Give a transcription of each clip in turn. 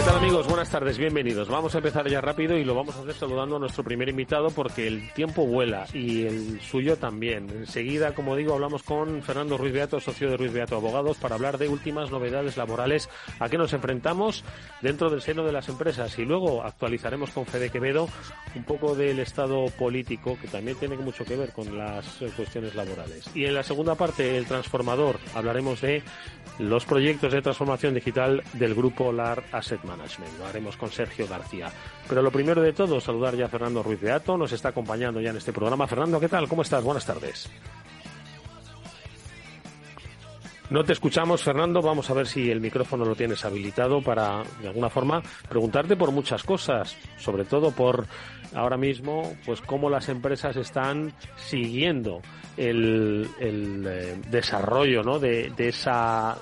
¿Qué tal amigos? Buenas tardes, bienvenidos. Vamos a empezar ya rápido y lo vamos a hacer saludando a nuestro primer invitado porque el tiempo vuela y el suyo también. Enseguida, como digo, hablamos con Fernando Ruiz Beato, socio de Ruiz Beato Abogados, para hablar de últimas novedades laborales a que nos enfrentamos dentro del seno de las empresas y luego actualizaremos con Fede Quevedo un poco del estado político que también tiene mucho que ver con las eh, cuestiones laborales. Y en la segunda parte, el transformador, hablaremos de los proyectos de transformación digital del grupo LAR Asset Management. Lo haremos con Sergio García. Pero lo primero de todo, saludar ya a Fernando Ruiz Beato, nos está acompañando ya en este programa. Fernando, ¿qué tal? ¿Cómo estás? Buenas tardes. No te escuchamos, Fernando. Vamos a ver si el micrófono lo tienes habilitado para, de alguna forma, preguntarte por muchas cosas, sobre todo por ahora mismo, pues cómo las empresas están siguiendo el, el eh, desarrollo, ¿no? De, de esa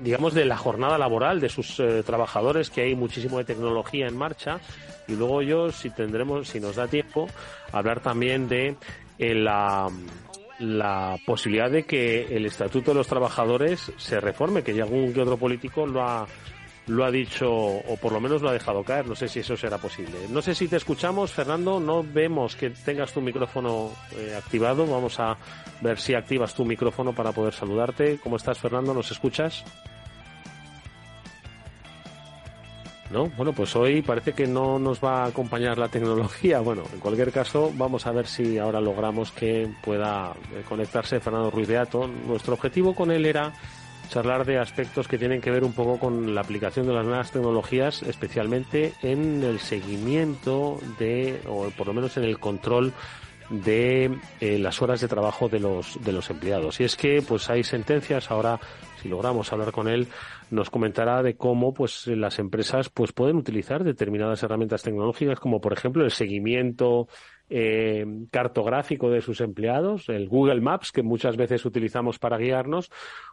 digamos, de la jornada laboral de sus eh, trabajadores, que hay muchísimo de tecnología en marcha. Y luego yo, si tendremos, si nos da tiempo, hablar también de eh, la, la posibilidad de que el Estatuto de los Trabajadores se reforme, que ya algún que otro político lo ha lo ha dicho o por lo menos lo ha dejado caer. No sé si eso será posible. No sé si te escuchamos, Fernando. No vemos que tengas tu micrófono eh, activado. Vamos a ver si activas tu micrófono para poder saludarte. ¿Cómo estás, Fernando? ¿Nos escuchas? ¿No? Bueno, pues hoy parece que no nos va a acompañar la tecnología. Bueno, en cualquier caso, vamos a ver si ahora logramos que pueda eh, conectarse Fernando Ruiz de Ato. Nuestro objetivo con él era charlar de aspectos que tienen que ver un poco con la aplicación de las nuevas tecnologías, especialmente en el seguimiento de, o por lo menos en el control de eh, las horas de trabajo de los de los empleados. Y es que pues hay sentencias ahora logramos hablar con él nos comentará de cómo pues las empresas pues pueden utilizar determinadas herramientas tecnológicas como por ejemplo el seguimiento eh, cartográfico de sus empleados, el Google Maps que muchas veces utilizamos para guiarnos,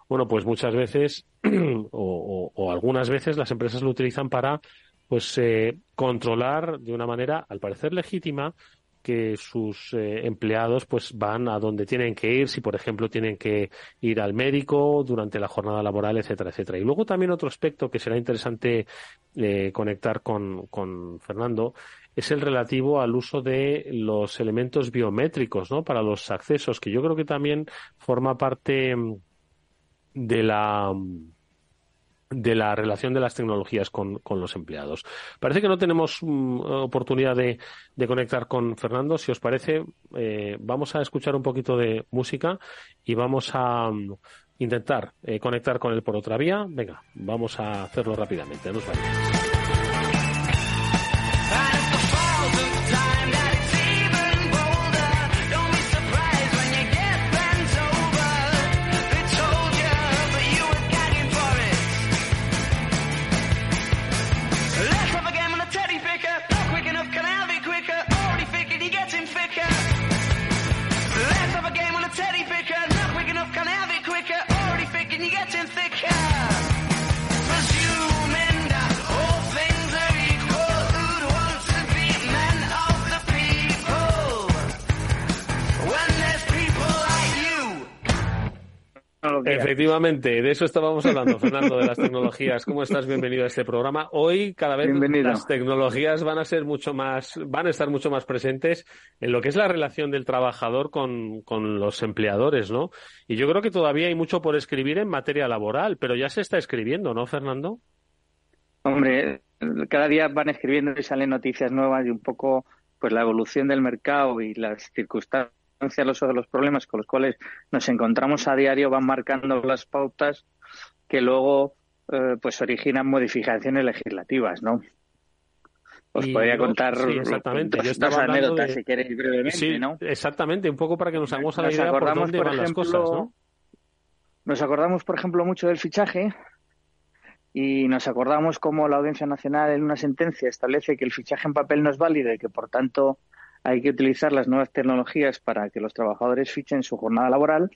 bueno, pues muchas veces o, o, algunas veces las empresas lo utilizan para pues eh, controlar de una manera al parecer legítima que sus eh, empleados pues van a donde tienen que ir, si por ejemplo tienen que ir al médico durante la jornada laboral, etcétera, etcétera. Y luego también otro aspecto que será interesante eh, conectar con, con Fernando es el relativo al uso de los elementos biométricos, ¿no? Para los accesos, que yo creo que también forma parte mm, de la mm, de la relación de las tecnologías con, con los empleados. Parece que no tenemos um, oportunidad de, de, conectar con Fernando. Si os parece, eh, vamos a escuchar un poquito de música y vamos a um, intentar eh, conectar con él por otra vía. Venga, vamos a hacerlo rápidamente. Nos. Efectivamente, de eso estábamos hablando, Fernando, de las tecnologías. ¿Cómo estás? Bienvenido a este programa. Hoy cada vez las tecnologías van a ser mucho más, van a estar mucho más presentes en lo que es la relación del trabajador con, con los empleadores, ¿no? Y yo creo que todavía hay mucho por escribir en materia laboral, pero ya se está escribiendo, ¿no, Fernando? Hombre, cada día van escribiendo y salen noticias nuevas y un poco pues la evolución del mercado y las circunstancias, los, los problemas con los cuales nos encontramos a diario van marcando las pautas que luego eh, pues originan modificaciones legislativas, ¿no? Os podría contar exactamente. Yo estaba anécdotas, si queréis brevemente, ¿no? Exactamente, un poco para que nos hagamos a la idea por dónde van las cosas, ¿no? Nos acordamos, por ejemplo, mucho del fichaje y nos acordamos cómo la Audiencia Nacional en una sentencia establece que el fichaje en papel no es válido y que, por tanto, hay que utilizar las nuevas tecnologías para que los trabajadores fichen su jornada laboral,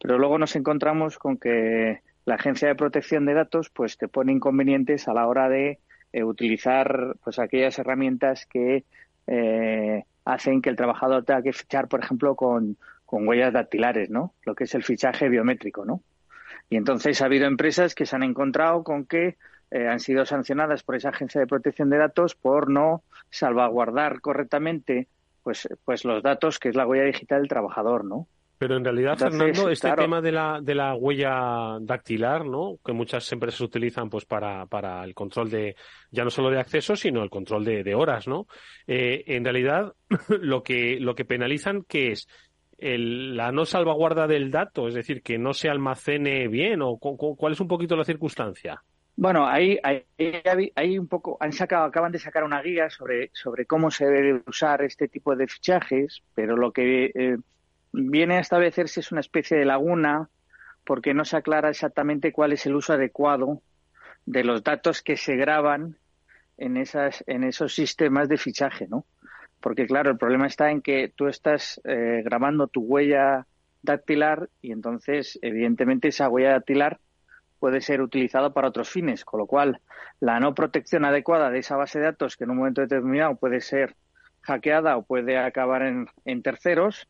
pero luego nos encontramos con que la Agencia de Protección de Datos pues te pone inconvenientes a la hora de eh, utilizar pues aquellas herramientas que eh, hacen que el trabajador tenga que fichar, por ejemplo, con, con huellas dactilares, ¿no? Lo que es el fichaje biométrico, ¿no? Y entonces ha habido empresas que se han encontrado con que eh, han sido sancionadas por esa agencia de protección de datos por no salvaguardar correctamente pues, pues los datos que es la huella digital del trabajador, ¿no? Pero en realidad, Fernando, este tema de la, de la huella dactilar, ¿no? Que muchas empresas utilizan pues para, para el control de, ya no solo de acceso, sino el control de, de horas, ¿no? Eh, en realidad, lo que, lo que penalizan, que es? la no salvaguarda del dato, es decir, que no se almacene bien, o cuál es un poquito la circunstancia. Bueno, ahí, hay un poco, han sacado, acaban de sacar una guía sobre, sobre cómo se debe usar este tipo de fichajes, pero lo que eh, viene a establecerse es una especie de laguna porque no se aclara exactamente cuál es el uso adecuado de los datos que se graban en esas en esos sistemas de fichaje, ¿no? Porque claro, el problema está en que tú estás eh, grabando tu huella dactilar y entonces, evidentemente, esa huella dactilar puede ser utilizada para otros fines, con lo cual la no protección adecuada de esa base de datos que en un momento determinado puede ser hackeada o puede acabar en, en terceros,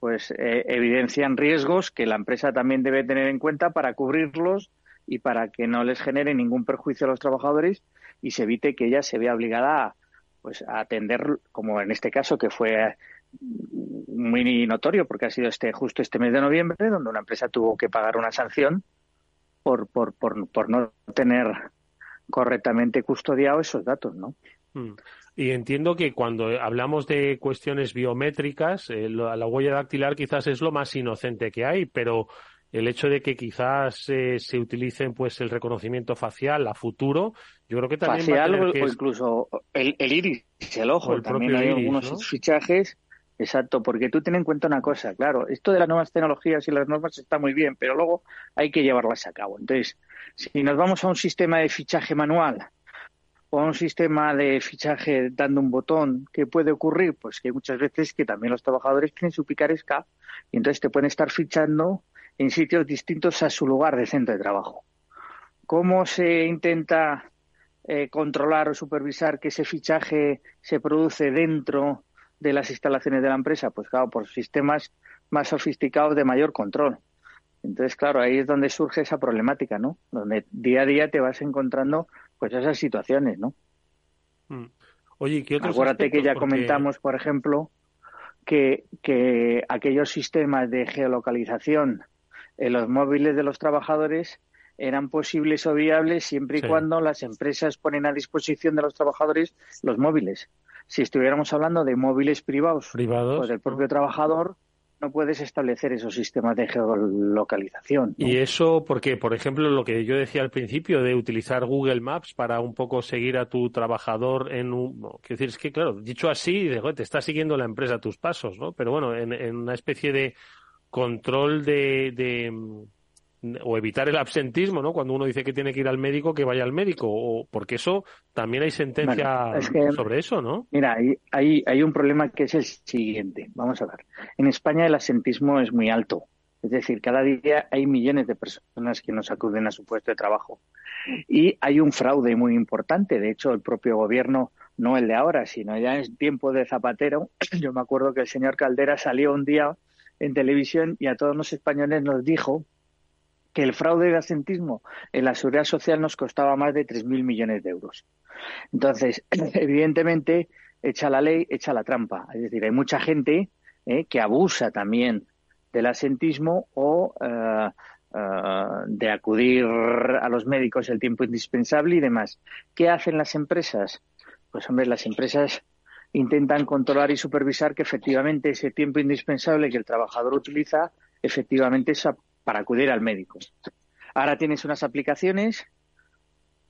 pues eh, evidencian riesgos que la empresa también debe tener en cuenta para cubrirlos y para que no les genere ningún perjuicio a los trabajadores y se evite que ella se vea obligada a, pues a atender, como en este caso que fue muy notorio porque ha sido este justo este mes de noviembre donde una empresa tuvo que pagar una sanción por por, por, por no tener correctamente custodiado esos datos, ¿no? Mm. Y entiendo que cuando hablamos de cuestiones biométricas, eh, la, huella dactilar quizás es lo más inocente que hay, pero el hecho de que quizás eh, se utilicen pues el reconocimiento facial a futuro, yo creo que también facial o incluso el, iris, el ojo, también hay algunos fichajes Exacto, porque tú ten en cuenta una cosa, claro, esto de las nuevas tecnologías y las normas está muy bien, pero luego hay que llevarlas a cabo. Entonces, si nos vamos a un sistema de fichaje manual o a un sistema de fichaje dando un botón, ¿qué puede ocurrir? Pues que muchas veces que también los trabajadores tienen su picaresca y entonces te pueden estar fichando en sitios distintos a su lugar de centro de trabajo. ¿Cómo se intenta eh, controlar o supervisar que ese fichaje se produce dentro de las instalaciones de la empresa? Pues claro, por sistemas más sofisticados de mayor control. Entonces, claro, ahí es donde surge esa problemática, ¿no? Donde día a día te vas encontrando pues esas situaciones, ¿no? Mm. Oye, ¿qué otros Acuérdate que ya comentamos, por ejemplo, que, que aquellos sistemas de geolocalización en los móviles de los trabajadores eran posibles o viables siempre y cuando las empresas ponen a disposición de los trabajadores los móviles. Si estuviéramos hablando de móviles privados, privados pues del propio trabajador, no puedes establecer esos sistemas de geolocalización. Y eso porque, por ejemplo, lo que yo decía al principio de utilizar Google Maps para un poco seguir a tu trabajador en un... Quiero decir, es que, claro, dicho así, te está siguiendo la empresa tus pasos, ¿no? Pero bueno, en, una especie de control de, o evitar el absentismo, ¿no? Cuando uno dice que tiene que ir al médico, que vaya al médico, o porque eso también hay sentencia sobre eso, ¿no? Mira, hay, hay, un problema que es el siguiente. Vamos a ver. En España el absentismo es muy alto. Es decir, cada día hay millones de personas que nos acuden a su puesto de trabajo. Y hay un fraude muy importante. De hecho, el propio gobierno, no el de ahora, sino ya en tiempo de Zapatero, yo me acuerdo que el señor Caldera salió un día en televisión y a todos los españoles nos dijo que el fraude de asentismo en la seguridad social nos costaba más de 3.000 millones de euros. Entonces, evidentemente, echa la ley, echa la trampa. Es decir, hay mucha gente eh, que abusa también del asentismo o eh, eh, de acudir a los médicos el tiempo indispensable y demás. ¿Qué hacen las empresas? Pues, hombre, las empresas intentan controlar y supervisar que efectivamente ese tiempo indispensable que el trabajador utiliza efectivamente es para acudir al médico. Ahora tienes unas aplicaciones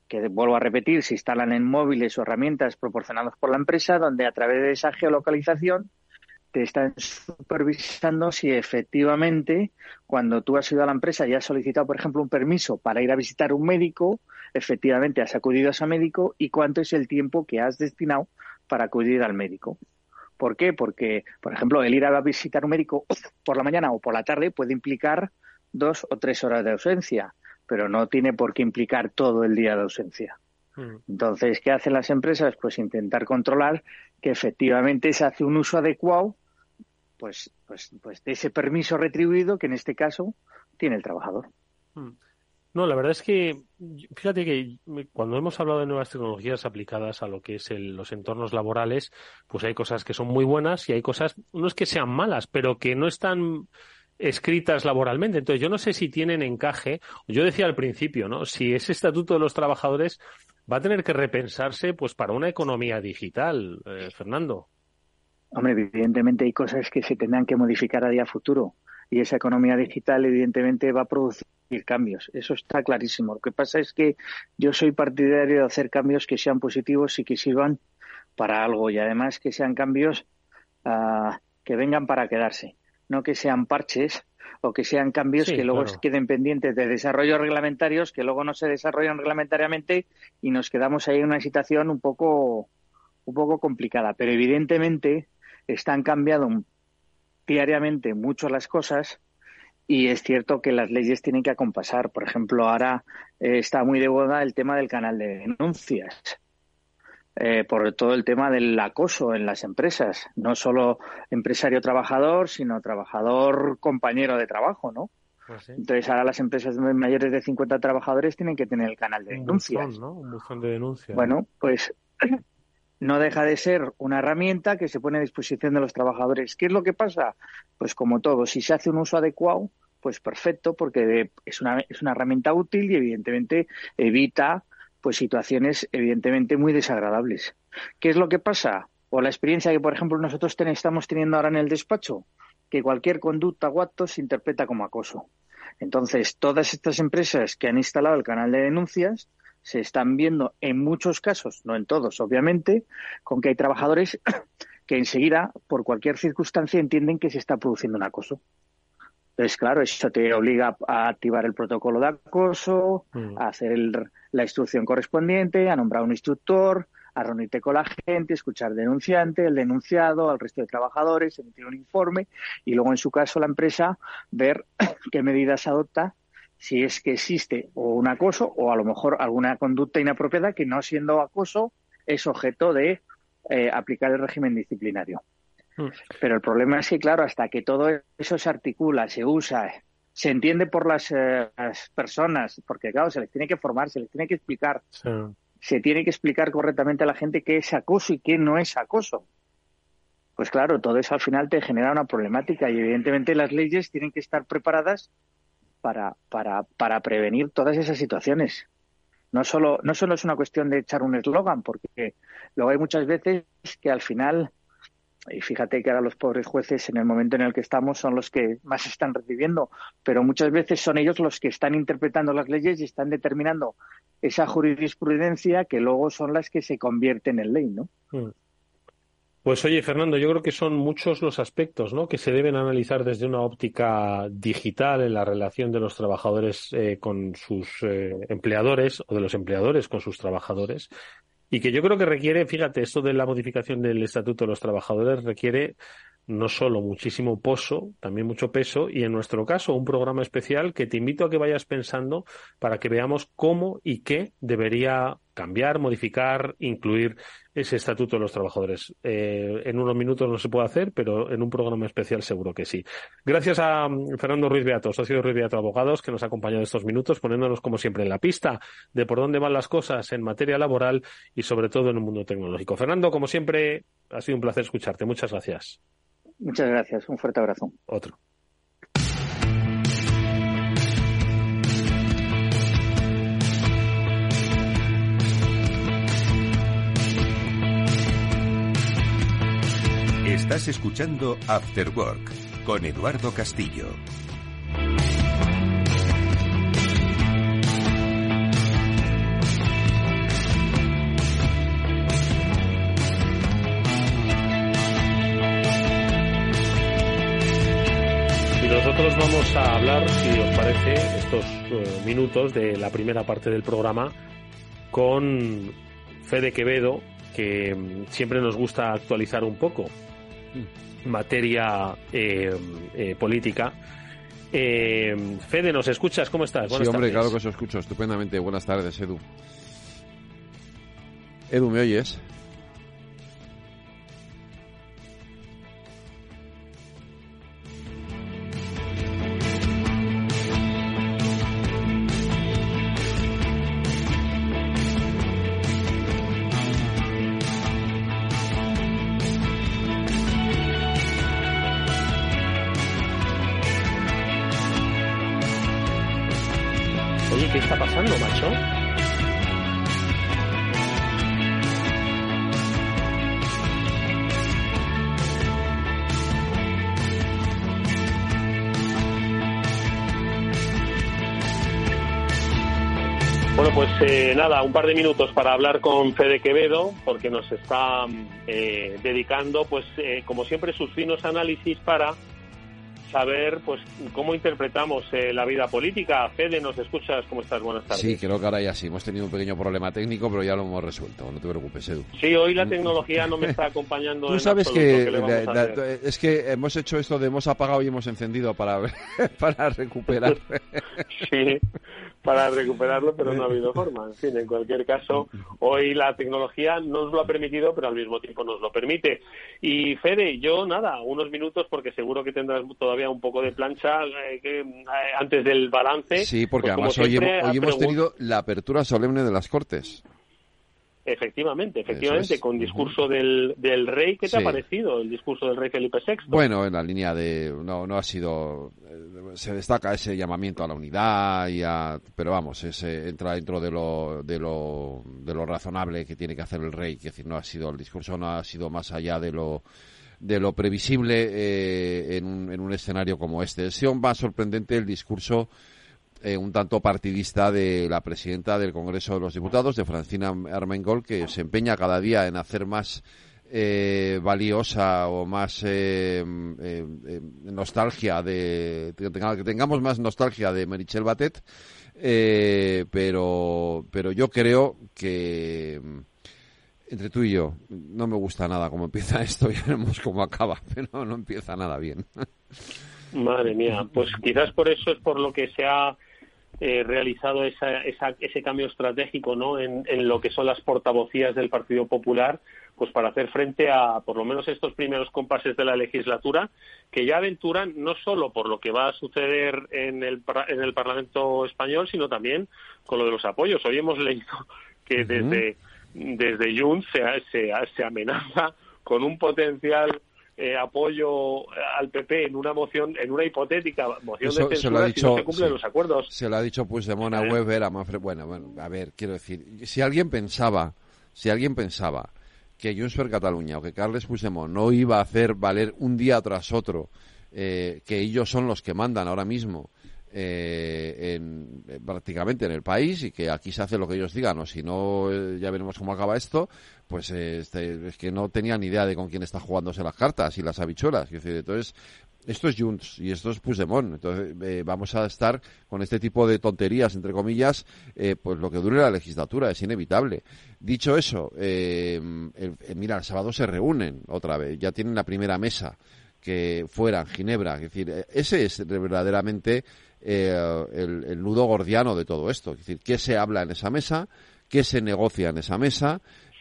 que, vuelvo a repetir, se instalan en móviles o herramientas proporcionadas por la empresa, donde a través de esa geolocalización te están supervisando si efectivamente cuando tú has ido a la empresa y has solicitado, por ejemplo, un permiso para ir a visitar un médico, efectivamente has acudido a ese médico y cuánto es el tiempo que has destinado para acudir al médico. ¿Por qué? Porque, por ejemplo, el ir a visitar un médico por la mañana o por la tarde puede implicar dos o tres horas de ausencia, pero no tiene por qué implicar todo el día de ausencia. Mm. Entonces, ¿qué hacen las empresas? Pues intentar controlar que efectivamente se hace un uso adecuado pues, pues, pues de ese permiso retribuido que en este caso tiene el trabajador. Hmm. No, la verdad es que, fíjate que cuando hemos hablado de nuevas tecnologías aplicadas a lo que es los entornos laborales, pues hay cosas que son muy buenas y hay cosas, no es que sean malas, pero que no están escritas laboralmente. Entonces, yo no sé si tienen encaje. Yo decía al principio, ¿no? Si ese estatuto de los trabajadores va a tener que repensarse, pues para una economía digital, eh, Fernando. Hombre, evidentemente hay cosas que se tendrán que modificar a día futuro y esa economía digital evidentemente va a producir cambios. Eso está clarísimo. Lo que pasa es que yo soy partidario de hacer cambios que sean positivos y que sirvan para algo y además que sean cambios uh, que vengan para quedarse, no que sean parches o que sean cambios que luego queden pendientes de desarrollos reglamentarios que luego no se desarrollan reglamentariamente y nos quedamos ahí en una situación un poco un poco complicada. Pero evidentemente están cambiando diariamente mucho las cosas y es cierto que las leyes tienen que acompasar. Por ejemplo, ahora eh, está muy de moda el tema del canal de denuncias. Eh, por todo el tema del acoso en las empresas, no solo empresario trabajador, sino trabajador compañero de trabajo, ¿no? Pues Entonces ahora las empresas mayores de 50 trabajadores tienen que tener el canal de denuncias. Un buzón de denuncias. Bueno, pues no deja de ser una herramienta que se pone a disposición de los trabajadores. ¿Qué es lo que pasa? Pues como todo, si se hace un uso adecuado, pues perfecto, porque es una, es una herramienta útil y evidentemente evita pues situaciones evidentemente muy desagradables. ¿Qué es lo que pasa? O la experiencia que, por ejemplo, nosotros estamos teniendo ahora en el despacho, que cualquier conducta o acto se interpreta como acoso. Entonces, todas estas empresas que han instalado el canal de denuncias, se están viendo en muchos casos, no en todos, obviamente, con que hay trabajadores que enseguida, por cualquier circunstancia, entienden que se está produciendo un acoso. Entonces, claro, eso te obliga a activar el protocolo de acoso, mm. a hacer la instrucción correspondiente, a nombrar un instructor, a reunirte con la gente, escuchar al denunciante, el denunciado, al resto de trabajadores, emitir un informe y luego, en su caso, la empresa ver qué medidas adopta si es que existe o un acoso o a lo mejor alguna conducta inapropiada que no siendo acoso es objeto de eh, aplicar el régimen disciplinario. Mm. Pero el problema es que, claro, hasta que todo eso se articula, se usa, se entiende por las, eh, personas, porque, claro, se les tiene que formar, se les tiene que explicar, se tiene que explicar correctamente a la gente qué es acoso y qué no es acoso. Pues claro, todo eso al final te genera una problemática y evidentemente las leyes tienen que estar preparadas para, para, para prevenir todas esas situaciones. No solo, no solo es una cuestión de echar un eslogan, porque luego hay muchas veces que al final, y fíjate que ahora los pobres jueces en el momento en el que estamos son los que más están recibiendo, pero muchas veces son ellos los que están interpretando las leyes y están determinando esa jurisprudencia que luego son las que se convierten en ley, ¿no? Mm. Pues oye, Fernando, yo creo que son muchos los aspectos ¿no? que se deben analizar desde una óptica digital en la relación de los trabajadores eh, con sus eh, empleadores o de los empleadores con sus trabajadores y que yo creo que requiere, fíjate, esto de la modificación del Estatuto de los Trabajadores requiere no solo muchísimo pozo, también mucho peso y en nuestro caso un programa especial que te invito a que vayas pensando para que veamos cómo y qué debería cambiar, modificar, incluir ese estatuto de los trabajadores. Eh, en unos minutos no se puede hacer, pero en un programa especial seguro que sí. Gracias a mm, Fernando Ruiz Beato, socio de Ruiz Beato Abogados, que nos ha acompañado estos minutos, poniéndonos como siempre en la pista de por dónde van las cosas en materia laboral y sobre todo en un mundo tecnológico. Fernando, como siempre, ha sido un placer escucharte. Muchas gracias. Muchas gracias. Un fuerte abrazo. Otro. Estás escuchando After Work con Eduardo Castillo. Y nosotros vamos a hablar, si os parece, estos eh, minutos de la primera parte del programa con Fede Quevedo, que mm, siempre nos gusta actualizar un poco materia eh, eh, política. Eh, Fede, ¿nos escuchas? ¿Cómo estás? sí, hombre, claro que os escucho estupendamente. Buenas tardes, Edu. Edu, ¿me oyes? Nada, un par de minutos para hablar con Fede Quevedo, porque nos está eh, dedicando, pues eh, como siempre, sus finos análisis para saber pues cómo interpretamos eh, la vida política. Fede, ¿nos escuchas? ¿Cómo estás? Buenas tardes. Sí, creo que ahora ya sí. Hemos tenido un pequeño problema técnico, pero ya lo hemos resuelto. No te preocupes, Edu. Sí, hoy la tecnología no me está acompañando. Tú en sabes absoluto. que ¿Qué le vamos a la- la- es que hemos hecho esto de hemos apagado y hemos encendido para, para recuperar. Sí, para recuperarlo, pero no ha habido forma. En fin, en cualquier caso, hoy la tecnología no nos lo ha permitido, pero al mismo tiempo nos lo permite. Y Fede, yo nada, unos minutos, porque seguro que tendrás todavía un poco de plancha eh, eh, antes del balance. Sí, porque Pues además hoy, hemos, hoy hemos tenido la apertura solemne de las Cortes. Efectivamente, efectivamente, es. con discurso del, del rey. ¿Qué te Sí. ha parecido el discurso del rey Felipe VI? Bueno, en la línea de no no ha sido eh, se destaca ese llamamiento a la unidad y a, pero vamos, ese entra dentro de lo de lo de lo razonable que tiene que hacer el rey, que decir, no ha sido el discurso no ha sido más allá de lo de lo previsible eh, en, un, en un escenario como este. Ha sido más sorprendente el discurso eh, un tanto partidista de la presidenta del Congreso de los Diputados, de Francina Armengol, que se empeña cada día en hacer más eh, valiosa o más eh, eh, nostalgia de que, tenga- que tengamos más nostalgia de Merichel Batet pero pero yo creo que mm, entre tú y yo no me gusta nada cómo empieza esto y veremos cómo acaba pero no empieza nada bien. Madre mía, pues quizás por eso es por lo que se ha eh, realizado esa, esa- ese cambio estratégico ¿no? en, en lo que son las portavocías del Partido Popular, pues para hacer frente a por lo menos estos primeros compases de la legislatura, que ya aventuran no solo por lo que va a suceder en el, en el Parlamento español, sino también con lo de los apoyos. Hoy hemos leído que Ujú. desde, desde Junts se, se, se amenaza con un potencial eh, apoyo al PP en una moción, en una hipotética moción Eso de se censura si no dicho, se cumplen sí. los acuerdos. se lo ha dicho Puigdemont a Eh. Weber a Manfred bueno bueno a ver quiero decir si alguien pensaba si alguien pensaba que Junts per Catalunya o que Carles Puigdemont no iba a hacer valer un día tras otro eh, que ellos son los que mandan ahora mismo eh, en, eh, prácticamente en el país y que aquí se hace lo que ellos digan o si no eh, ya veremos cómo acaba esto pues eh, este, es que no tenían ni idea de con quién está jugándose las cartas y las habichuelas entonces esto es Junts y esto es Puigdemont. Entonces vamos a estar con este tipo de tonterías, entre comillas, pues lo que dure la legislatura, es inevitable. Dicho eso, el- mira, el sábado se reúnen otra vez, ya tienen la primera mesa que fuera en Ginebra. Es decir, ese es verdaderamente eh, el, nudo gordiano de todo esto. Es decir, qué se habla en esa mesa, qué se negocia en esa mesa,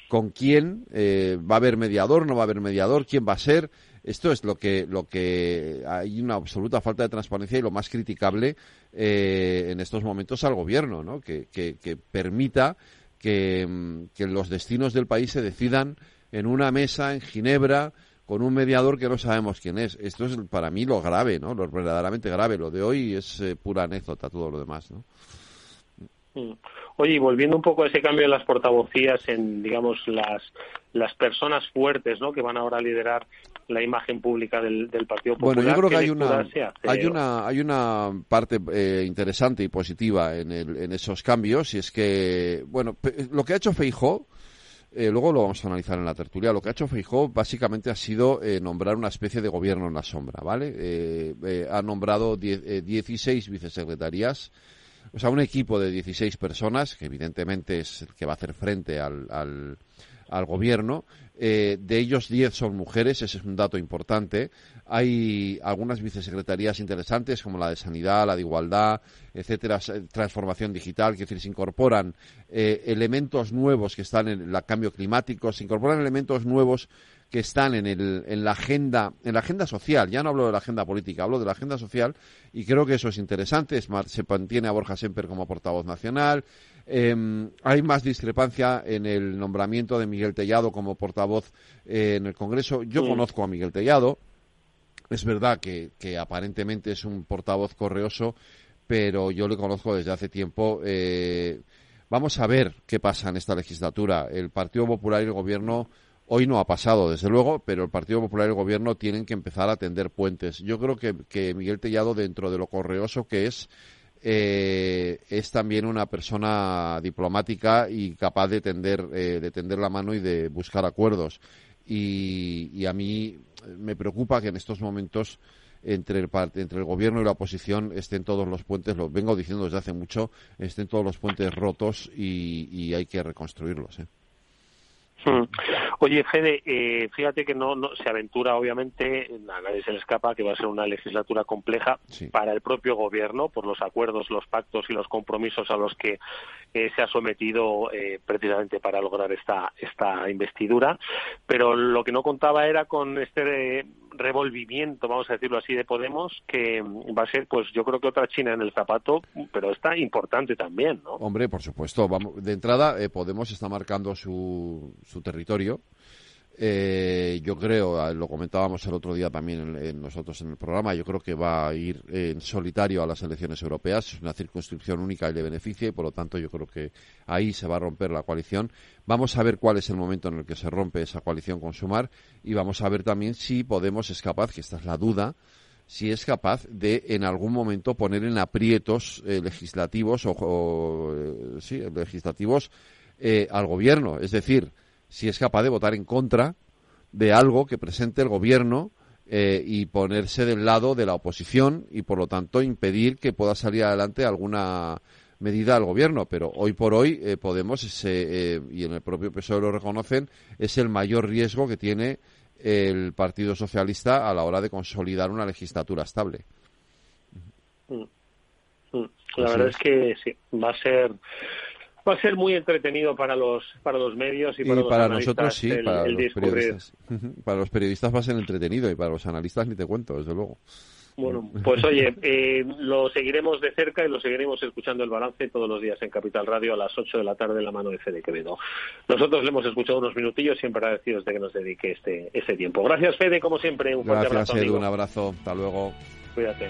con quién eh, va a haber mediador, no va a haber mediador, quién va a ser. Esto es lo que, lo que hay una absoluta falta de transparencia y lo más criticable eh, en estos momentos al gobierno, ¿no? Que, que- que permita que, mm, que los destinos del país se decidan en una mesa en Ginebra con un mediador que no sabemos quién es. Esto es para mí lo grave, ¿no? Lo verdaderamente grave. Lo de hoy es eh, pura anécdota, todo lo demás, ¿no? Mm. Oye, y volviendo un poco a ese cambio en las portavocías, en digamos las las personas fuertes, ¿no? Que van ahora a liderar la imagen pública del, Partido Popular. Bueno, yo creo que hay una, hay una, hay una parte eh, interesante y positiva en, el, en esos cambios y es que, bueno, lo que ha hecho Feijó eh, luego lo vamos a analizar en la tertulia. Lo que ha hecho Feijó básicamente ha sido eh, nombrar una especie de gobierno en la sombra, ¿vale? Eh, ha nombrado 16 vicesecretarías, o sea, un equipo de 16 personas, que evidentemente es el que va a hacer frente al, al, al gobierno, de ellos 10 son mujeres, ese es un dato importante. Hay algunas vicesecretarías interesantes como la de Sanidad, la de Igualdad, etcétera, transformación digital, que decir, se incorporan eh, elementos nuevos que están en el cambio climático, se incorporan elementos nuevos que están en, el, en la agenda en la agenda social ya no hablo de la agenda política hablo de la agenda social y creo que eso es interesante es se mantiene a Borja Semper como portavoz nacional eh, hay más discrepancia en el nombramiento de Miguel Tellado como portavoz eh, en el Congreso. Yo conozco a Miguel Tellado. Es verdad que, aparentemente es un portavoz correoso, pero yo le conozco desde hace tiempo. Eh, vamos a ver qué pasa en esta legislatura. El Partido Popular y el Gobierno Hoy no ha pasado, desde luego, pero el Partido Popular y el Gobierno tienen que empezar a tender puentes. Yo creo que, que Miguel Tellado, dentro de lo correoso que es, eh, es también una persona diplomática y capaz de tender, eh, de tender la mano y de buscar acuerdos. Y, a mí me preocupa que en estos momentos entre el, entre el gobierno y la oposición estén todos los puentes, lo vengo diciendo desde hace mucho, estén todos los puentes rotos y, y hay que reconstruirlos. ¿eh? Mm. Oye, Fede, eh, fíjate que no, se aventura, obviamente, a nadie se le escapa que va a ser una legislatura compleja para el propio gobierno por los acuerdos, los pactos y los compromisos a los que eh, se ha sometido eh, precisamente para lograr esta, esta investidura. Pero lo que no contaba era con este revolvimiento, vamos a decirlo así, de Podemos, que va a ser, pues yo creo que otra China en el zapato, pero está importante también, ¿no? Hombre, por supuesto. Vamos, de entrada, Podemos está marcando su su territorio. Eh, yo creo, ah, lo comentábamos el otro día también en, nosotros en el programa, yo creo que va a ir en solitario a las elecciones europeas. Es una circunscripción única y le beneficia y por lo tanto yo creo que ahí se va a romper la coalición. Vamos a ver cuál es el momento en el que se rompe esa coalición con Sumar y vamos a ver también si Podemos es capaz, que esta es la duda, si es capaz de en algún momento poner en aprietos eh, legislativos o, eh, sí, legislativos al gobierno. Es decir, si es capaz de votar en contra de algo que presente el gobierno eh, y ponerse del lado de la oposición y por lo tanto impedir que pueda salir adelante alguna medida al gobierno. Pero hoy por hoy eh, Podemos, eh, y en el propio PSOE lo reconocen, es el mayor riesgo que tiene el Partido Socialista a la hora de consolidar una legislatura estable. Mm. Mm. La verdad es que sí, va a ser Va a ser muy entretenido para los para los medios y para, nosotros sí, para los periodistas. Para los periodistas va a ser entretenido y para los analistas ni te cuento, desde luego. Bueno, pues oye, eh, lo seguiremos de cerca y lo seguiremos escuchando el balance todos los días en Capital Radio a las 8 de la tarde en la mano de Fede Quevedo. Nosotros le hemos escuchado unos minutillos, siempre agradecidos de que nos dedique este, este tiempo. Gracias, Fede, como siempre. Un fuerte Gracias, abrazo. Edu, un abrazo. Hasta luego. Cuídate.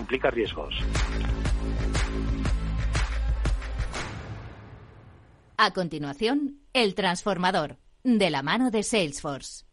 implica riesgos. A continuación, El Transformador, de la mano de Salesforce.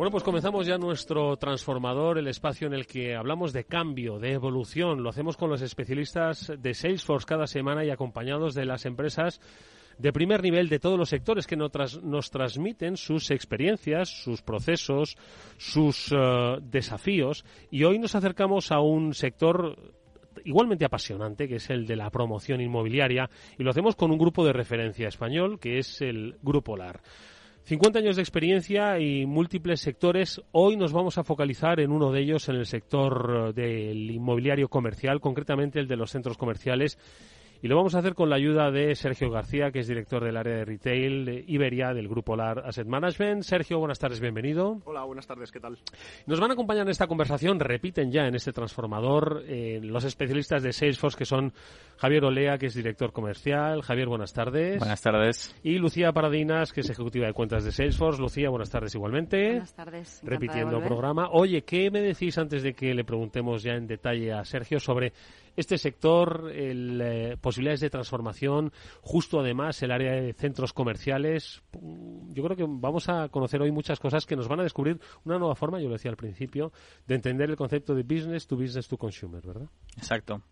Bueno, pues comenzamos ya nuestro transformador, el espacio en el que hablamos de cambio, de evolución. Lo hacemos con los especialistas de Salesforce cada semana y acompañados de las empresas de primer nivel de todos los sectores que nos, transmiten sus experiencias, sus procesos, sus eh, desafíos. Y hoy nos acercamos a un sector igualmente apasionante, que es el de la promoción inmobiliaria, y lo hacemos con un grupo de referencia español, que es el Grupo LAR. 50 años de experiencia y múltiples sectores. Hoy nos vamos a focalizar en uno de ellos, en el sector del inmobiliario comercial, concretamente el de los centros comerciales y lo vamos a hacer con la ayuda de Sergio García, que es director del área de retail de Iberia del Grupo LAR Asset Management. Sergio, buenas tardes, bienvenido. Hola, buenas tardes, ¿qué tal? Nos van a acompañar en esta conversación, repiten ya en este transformador, eh, los especialistas de Salesforce, que son Javier Olea, que es director comercial. Javier, buenas tardes. Buenas tardes. Y Lucía Paradinas, que es ejecutiva de cuentas de Salesforce. Lucía, buenas tardes igualmente. Buenas tardes. Repitiendo programa. Oye, ¿qué me decís antes de que le preguntemos ya en detalle a Sergio sobre este sector, el, eh, posibilidades de transformación, justo además el área de centros comerciales. Mm, yo creo que vamos a conocer hoy muchas cosas que nos van a descubrir una nueva forma, yo lo decía al principio, de entender el concepto de business to business to consumer, ¿verdad? Exacto.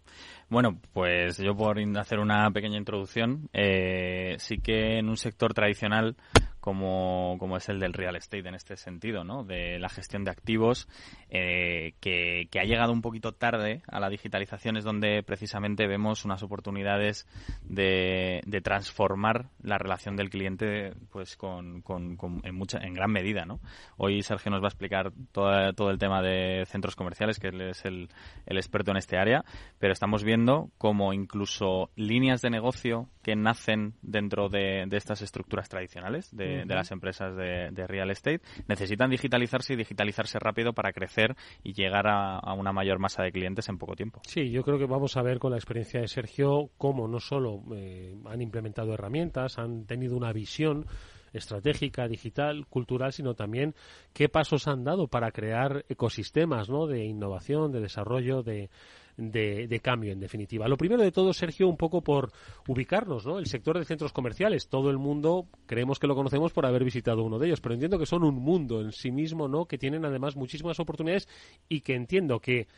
Bueno, pues yo por hacer una pequeña introducción, eh, sí que en un sector tradicional como, como es el del real estate en este sentido, ¿no? De la gestión de activos, eh, que, ha llegado un poquito tarde a la digitalización, es donde precisamente vemos unas oportunidades de, de transformar la relación del cliente pues con, con, en, mucha, en gran medida, ¿no? Hoy Sergio nos va a explicar todo, todo el tema de centros comerciales, que él es el, el experto en este área, pero estamos viendo como incluso líneas de negocio que nacen dentro de, de estas estructuras tradicionales, de de, las empresas de, real estate, necesitan digitalizarse y digitalizarse rápido para crecer y llegar a, una mayor masa de clientes en poco tiempo. Sí, yo creo que vamos a ver con la experiencia de Sergio cómo no solo eh, han implementado herramientas, han tenido una visión estratégica, digital, cultural, sino también qué pasos han dado para crear ecosistemas ¿no? de innovación, de desarrollo, de, de, cambio, en definitiva. Lo primero de todo, Sergio, un poco por ubicarnos, ¿no? El sector de centros comerciales. Todo el mundo creemos que lo conocemos por haber visitado uno de ellos, pero entiendo que son un mundo en sí mismo, ¿no? Que tienen además muchísimas oportunidades y que entiendo que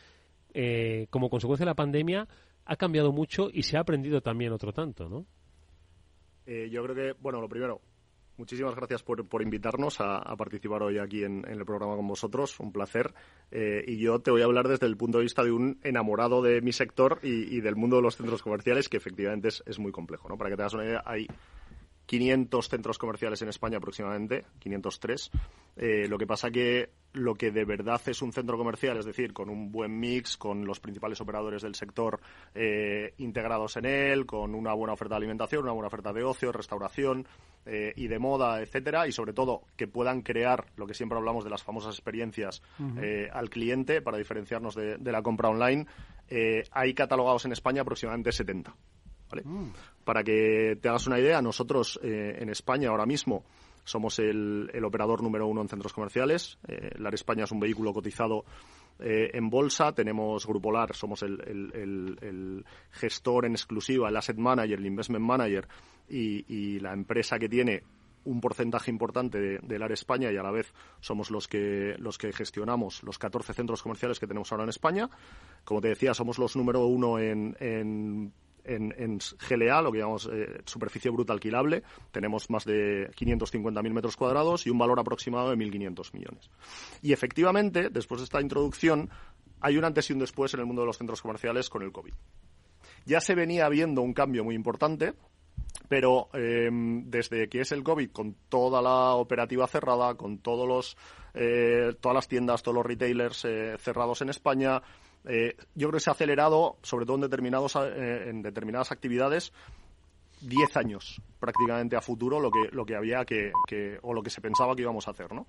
eh, como consecuencia de la pandemia ha cambiado mucho y se ha aprendido también otro tanto, ¿no? Eh, yo creo que, bueno, lo primero, Muchísimas gracias por, por invitarnos a, participar hoy aquí en, el programa con vosotros. Un placer. Eh, y yo te voy a hablar desde el punto de vista de un enamorado de mi sector y, del mundo de los centros comerciales, que efectivamente es, es muy complejo. ¿no? Para que te hagas una idea, hay 500 centros comerciales en España aproximadamente, 503. Eh, lo que pasa que lo que de verdad es un centro comercial, es decir, con un buen mix, con los principales operadores del sector eh, integrados en él, con una buena oferta de alimentación, una buena oferta de ocio, restauración eh, y de moda, etcétera, y sobre todo que puedan crear lo que siempre hablamos de las famosas experiencias al cliente para diferenciarnos de, de la compra online, hay catalogados en España aproximadamente 70. Mm. Para que te hagas una idea, nosotros eh, en España ahora mismo somos el, operador número uno en centros comerciales. Eh, LAR España es un vehículo cotizado eh, en bolsa. Tenemos Grupo LAR, somos el, gestor en exclusiva, el asset manager, el investment manager y, la empresa que tiene un porcentaje importante de, LAR España y a la vez somos los que, los que gestionamos los 14 centros comerciales que tenemos ahora en España. Como te decía, somos los número uno en en, en GLA, lo que llamamos eh, superficie bruta alquilable, tenemos más de 550.000 metros cuadrados y un valor aproximado de 1.500 millones. Y efectivamente, después de esta introducción, hay un antes y un después en el mundo de los centros comerciales con el COVID. Ya se venía viendo un cambio muy importante, pero em, desde que es el COVID, con toda la operativa cerrada, con todos los, eh, todas las tiendas, todos los retailers eh, cerrados en España, eh, yo creo que se ha acelerado, sobre todo en, eh, determinadas actividades, 10 años prácticamente a futuro lo que, lo que había que, o lo que se pensaba que íbamos a hacer, ¿no?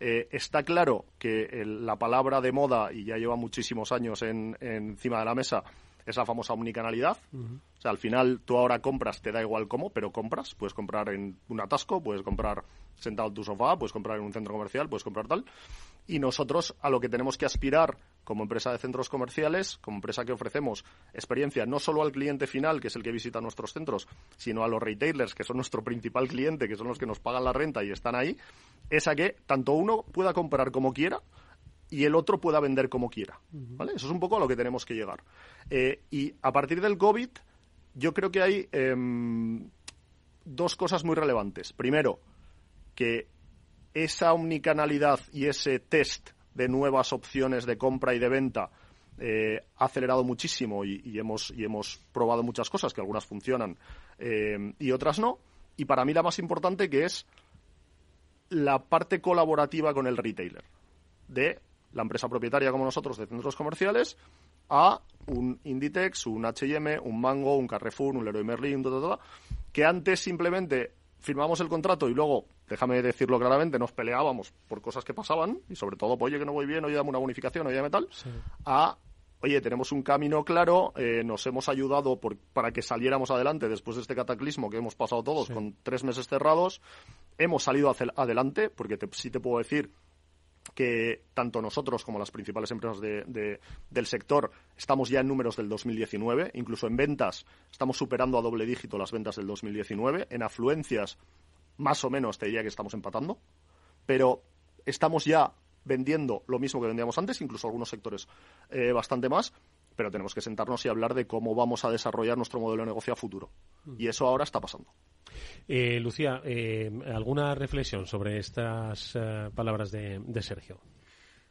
Eh, está claro que la palabra de moda, y ya lleva muchísimos años en, encima de la mesa, es la famosa omnicanalidad. O sea, al final tú ahora compras, te da igual cómo, pero compras. Puedes comprar en un atasco, puedes comprar sentado en tu sofá, puedes comprar en un centro comercial, puedes comprar tal. Y nosotros a lo que tenemos que aspirar como empresa de centros comerciales, como empresa que ofrecemos experiencia no solo al cliente final, que es el que visita nuestros centros, sino a los retailers, que son nuestro principal cliente, que son los que nos pagan la renta y están ahí, es a que tanto uno pueda comprar como quiera, y el otro pueda vender como quiera. ¿vale? Eso es un poco a lo que tenemos que llegar. Eh, y a partir del COVID, yo creo que hay em, dos cosas muy relevantes. Primero, que esa omnicanalidad y ese test de nuevas opciones de compra y de venta eh, ha acelerado muchísimo y, hemos, y hemos probado muchas cosas, que algunas funcionan em, y otras no. Y para mí la más importante que es la parte colaborativa con el retailer. De la empresa propietaria como nosotros de centros comerciales a un Inditex, un H&M, un Mango, un Carrefour, un Leroy Merlin, que antes simplemente firmamos el contrato y luego, déjame decirlo claramente, nos peleábamos por cosas que pasaban y sobre todo, pues, oye, que no voy bien, oye, dame una bonificación, oye, dame tal, a oye, tenemos un camino claro, eh, nos hemos ayudado para que saliéramos adelante después de este cataclismo que hemos pasado todos con tres meses cerrados, hemos salido adelante, porque sí te puedo decir que tanto nosotros como las principales empresas del sector estamos ya en números del 2019, incluso en ventas estamos superando a doble dígito las ventas del 2019, en afluencias más o menos te diría que estamos empatando, pero estamos ya vendiendo lo mismo que vendíamos antes, incluso algunos sectores eh, bastante más, pero tenemos que sentarnos y hablar de cómo vamos a desarrollar nuestro modelo de negocio a futuro. Mm. Y eso ahora está pasando. Eh, Lucía, eh, ¿alguna reflexión sobre estas eh, palabras de, Sergio?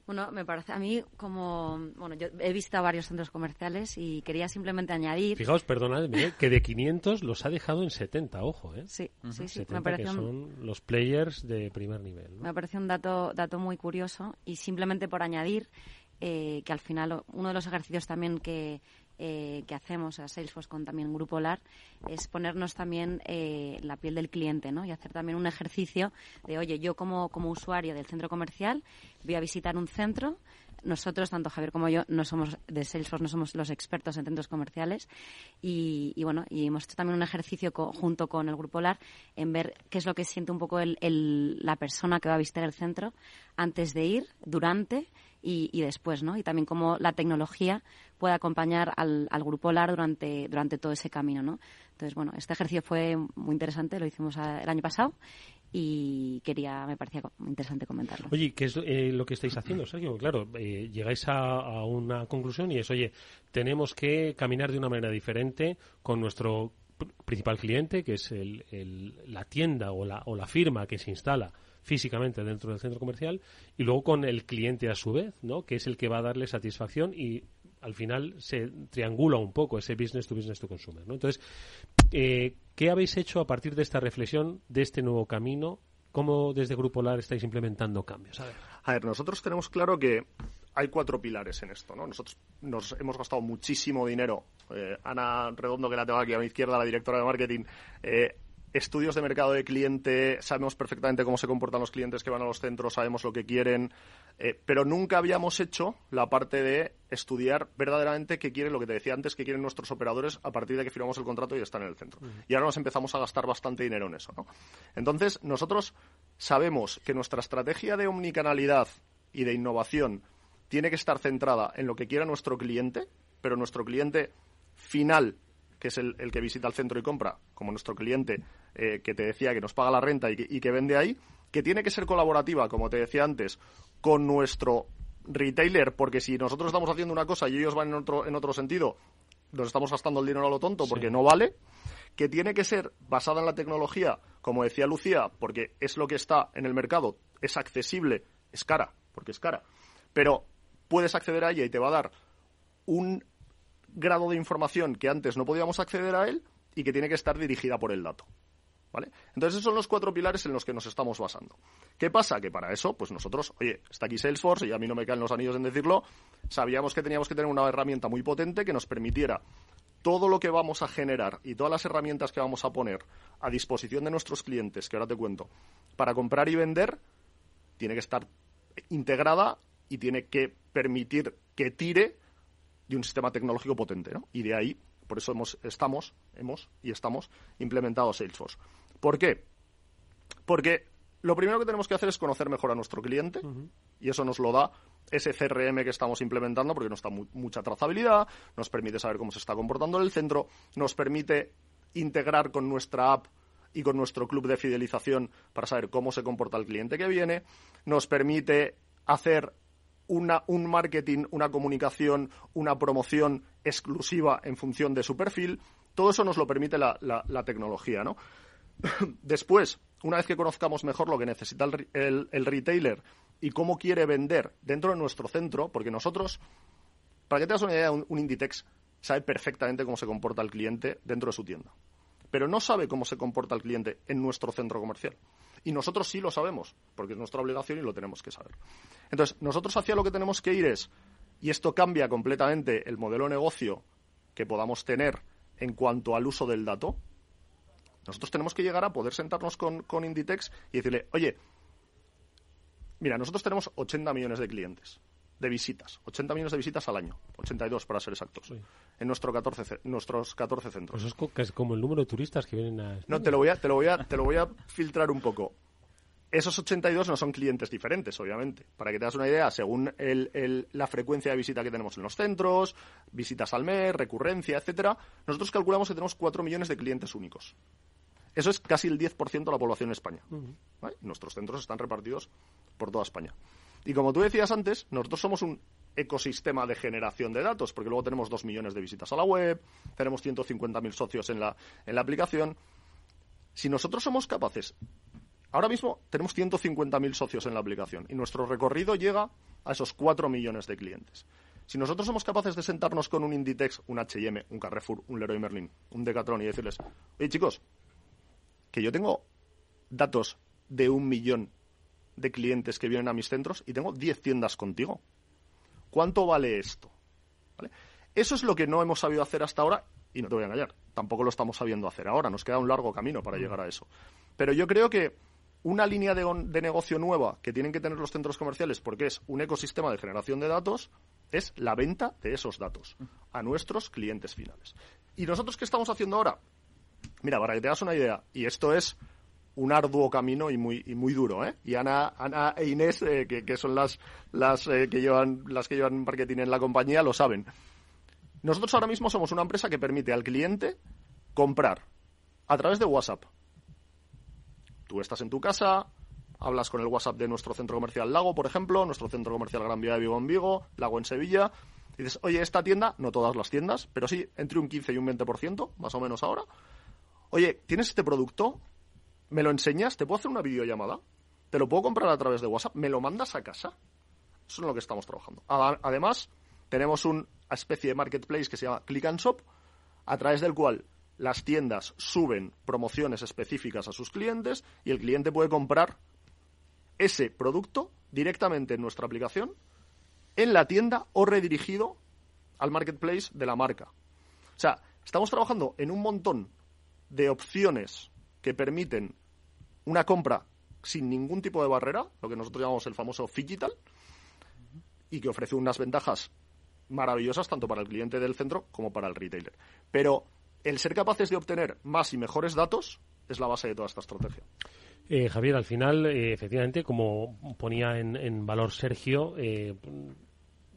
Bueno, me parece a mí como, bueno, yo he visitado varios centros comerciales y quería simplemente añadir. Fijaos, perdonad, que de 500 los ha dejado en 70, ojo, ¿eh? Sí, sí, sí. me parece que son los players de primer nivel. Me parece un dato, dato muy curioso y simplemente por añadir que al final uno de los ejercicios también que, eh, que hacemos a Salesforce con también Grupo LAR es ponernos también eh, la piel del cliente, ¿no? Y hacer también un ejercicio de, oye, yo como, como usuario del centro comercial voy a visitar un centro, nosotros, tanto Javier como yo, no somos de Salesforce, no somos los expertos en centros comerciales y, bueno, y hemos hecho también un ejercicio junto con el Grupo LAR en ver qué es lo que siente un poco el, la persona que va a visitar el centro antes de ir, durante y, después, ¿no? Y también cómo la tecnología puede acompañar al, al grupo LAR durante, durante todo ese camino, ¿no? Entonces, bueno, este ejercicio fue muy interesante, lo hicimos el año pasado y quería, me parecía interesante comentarlo. Oye, ¿qué es eh, lo que estáis haciendo, Sergio? Claro, eh, llegáis a, una conclusión y es, oye, tenemos que caminar de una manera diferente con nuestro principal cliente, que es el, la tienda o la, o la firma que se instala físicamente dentro del centro comercial y luego con el cliente a su vez, ¿no? Que es el que va a darle satisfacción y al final se triangula un poco ese business to business to consumer, ¿no? Entonces, eh, ¿qué habéis hecho a partir de esta reflexión, de este nuevo camino? ¿Cómo desde Grupo LAR estáis implementando cambios? A ver. nosotros tenemos claro que hay cuatro pilares en esto, ¿no? Nosotros nos hemos gastado muchísimo dinero. Eh, Ana Redondo, que la tengo aquí a mi izquierda, la directora de marketing, eh, estudios de mercado de cliente, sabemos perfectamente cómo se comportan los clientes que van a los centros, sabemos lo que quieren, eh, pero nunca habíamos hecho la parte de estudiar verdaderamente qué quieren, lo que te decía antes, qué quieren nuestros operadores a partir de que firmamos el contrato y están en el centro. Y ahora nos empezamos a gastar bastante dinero en eso. ¿no? Entonces, nosotros sabemos que nuestra estrategia de omnicanalidad y de innovación tiene que estar centrada en lo que quiera nuestro cliente, pero nuestro cliente final que es el, que visita el centro y compra, como nuestro cliente eh, que te decía que nos paga la renta y que, vende ahí, que tiene que ser colaborativa, como te decía antes, con nuestro retailer, porque si nosotros estamos haciendo una cosa y ellos van en otro, en otro sentido, nos estamos gastando el dinero a lo tonto porque no vale, que tiene que ser basada en la tecnología, como decía Lucía, porque es lo que está en el mercado, es accesible, es cara, porque es cara, pero puedes acceder a ella y te va a dar un grado de información que antes no podíamos acceder a él y que tiene que estar dirigida por el dato. ¿Vale? Entonces, esos son los cuatro pilares en los que nos estamos basando. ¿Qué pasa? Que para eso, pues nosotros, oye, está aquí Salesforce y a mí no me caen los anillos en decirlo, sabíamos que teníamos que tener una herramienta muy potente que nos permitiera todo lo que vamos a generar y todas las herramientas que vamos a poner a disposición de nuestros clientes, que ahora te cuento, para comprar y vender, tiene que estar integrada y tiene que permitir que tire de un sistema tecnológico potente, ¿no? Y de ahí, por eso hemos, estamos, hemos y estamos implementados Salesforce. ¿Por qué? Porque lo primero que tenemos que hacer es conocer mejor a nuestro cliente y eso nos lo da ese CRM que estamos implementando porque nos da mucha trazabilidad, nos permite saber cómo se está comportando el centro, nos permite integrar con nuestra app y con nuestro club de fidelización para saber cómo se comporta el cliente que viene, nos permite hacer un marketing, una comunicación, una promoción exclusiva en función de su perfil. Todo eso nos lo permite la, tecnología, ¿no? Después, una vez que conozcamos mejor lo que necesita el, retailer y cómo quiere vender dentro de nuestro centro, porque nosotros, para que te una idea, un Inditex sabe perfectamente cómo se comporta el cliente dentro de su tienda, pero no sabe cómo se comporta el cliente en nuestro centro comercial. Y nosotros sí lo sabemos, porque es nuestra obligación y lo tenemos que saber. Entonces, nosotros hacia lo que tenemos que ir es, y esto cambia completamente el modelo de negocio que podamos tener en cuanto al uso del dato, nosotros tenemos que llegar a poder sentarnos con, con Inditex y decirle, oye, mira, nosotros tenemos 80 millones de clientes de visitas, 80 millones de visitas al año, 82 para ser exactos, en nuestro 14, nuestros 14 centros. Pues eso es, como el número de turistas que vienen a... No, te lo voy a, te lo voy a, te lo voy a filtrar un poco. Esos 82 no son clientes diferentes, obviamente. Para que te das una idea, según el, la frecuencia de visita que tenemos en los centros, visitas al mes, recurrencia, etcétera, nosotros calculamos que tenemos 4 millones de clientes únicos. Eso es casi el 10% de la población en España. Nuestros centros están repartidos por toda España. Y como tú decías antes, nosotros somos un ecosistema de generación de datos, porque luego tenemos dos millones de visitas a la web, tenemos 150.000 socios en la, en la aplicación. Si nosotros somos capaces, ahora mismo tenemos 150.000 socios en la aplicación y nuestro recorrido llega a esos 4 millones de clientes. Si nosotros somos capaces de sentarnos con un Inditex, un H&M, un Carrefour, un Leroy Merlin, un Decathlon y decirles, oye chicos, que yo tengo datos de un millón de clientes que vienen a mis centros y tengo 10 tiendas contigo. ¿Cuánto vale esto? Eso es lo que no hemos sabido hacer hasta ahora y no te voy a engañar, tampoco lo estamos sabiendo hacer ahora, nos queda un largo camino para llegar a eso. Pero yo creo que una línea de, de, negocio nueva que tienen que tener los centros comerciales, porque es un ecosistema de generación de datos, es la venta de esos datos a nuestros clientes finales. ¿Y nosotros qué estamos haciendo ahora? Mira, para que te hagas una idea, y esto es un arduo camino y muy, y muy duro, ¿eh? Y Ana, Ana e Inés, eh, que, son las, las, eh, que llevan, las que llevan marketing en la compañía, lo saben. Nosotros ahora mismo somos una empresa que permite al cliente comprar a través de WhatsApp. Tú estás en tu casa, hablas con el WhatsApp de nuestro centro comercial Lago, por ejemplo, nuestro centro comercial Gran Vía de Vigo en Vigo, Lago en Sevilla, y dices, oye, esta tienda, no todas las tiendas, pero sí entre un 15 y un 20%, más o menos ahora. Oye, ¿tienes este producto? ¿Me lo enseñas? ¿Te puedo hacer una videollamada? ¿Te lo puedo comprar a través de WhatsApp? ¿Me lo mandas a casa? Eso es lo que estamos trabajando. Además, tenemos una especie de marketplace que se llama Click and Shop, a través del cual las tiendas suben promociones específicas a sus clientes y el cliente puede comprar ese producto directamente en nuestra aplicación, en la tienda o redirigido al marketplace de la marca. O sea, estamos trabajando en un montón de opciones que permiten una compra sin ningún tipo de barrera, lo que nosotros llamamos el famoso digital, y que ofrece unas ventajas maravillosas tanto para el cliente del centro como para el retailer. Pero el ser capaces de obtener más y mejores datos es la base de toda esta estrategia. Eh, Javier, al final, eh, efectivamente, como ponía en, valor Sergio, eh,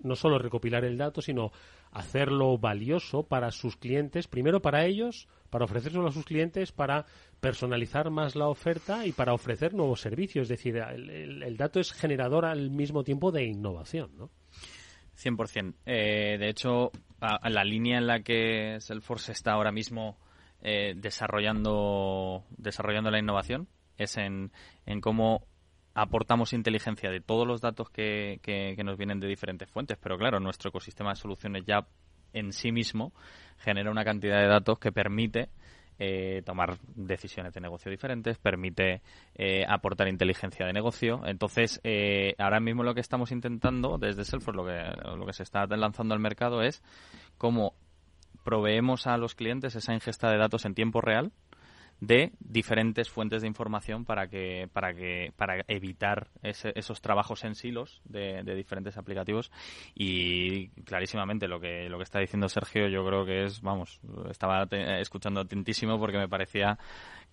no solo recopilar el dato, sino hacerlo valioso para sus clientes, primero para ellos, para ofrecérselo a sus clientes, para personalizar más la oferta y para ofrecer nuevos servicios. Es decir, el, dato es generador al mismo tiempo de innovación, ¿no? 100%. Eh, de hecho, la línea en la que Salesforce está ahora mismo eh, desarrollando, desarrollando la innovación es en, en cómo aportamos inteligencia de todos los datos que, que, nos vienen de diferentes fuentes, pero claro, nuestro ecosistema de soluciones ya en sí mismo genera una cantidad de datos que permite eh, tomar decisiones de negocio diferentes, permite eh, aportar inteligencia de negocio. Entonces, eh, ahora mismo lo que estamos intentando desde Salesforce, lo que, lo que se está lanzando al mercado es cómo proveemos a los clientes esa ingesta de datos en tiempo real de diferentes fuentes de información para que para que para evitar esos trabajos en silos de, diferentes aplicativos. Y clarísimamente lo que lo que está diciendo Sergio yo creo que es vamos estaba escuchando atentísimo porque me parecía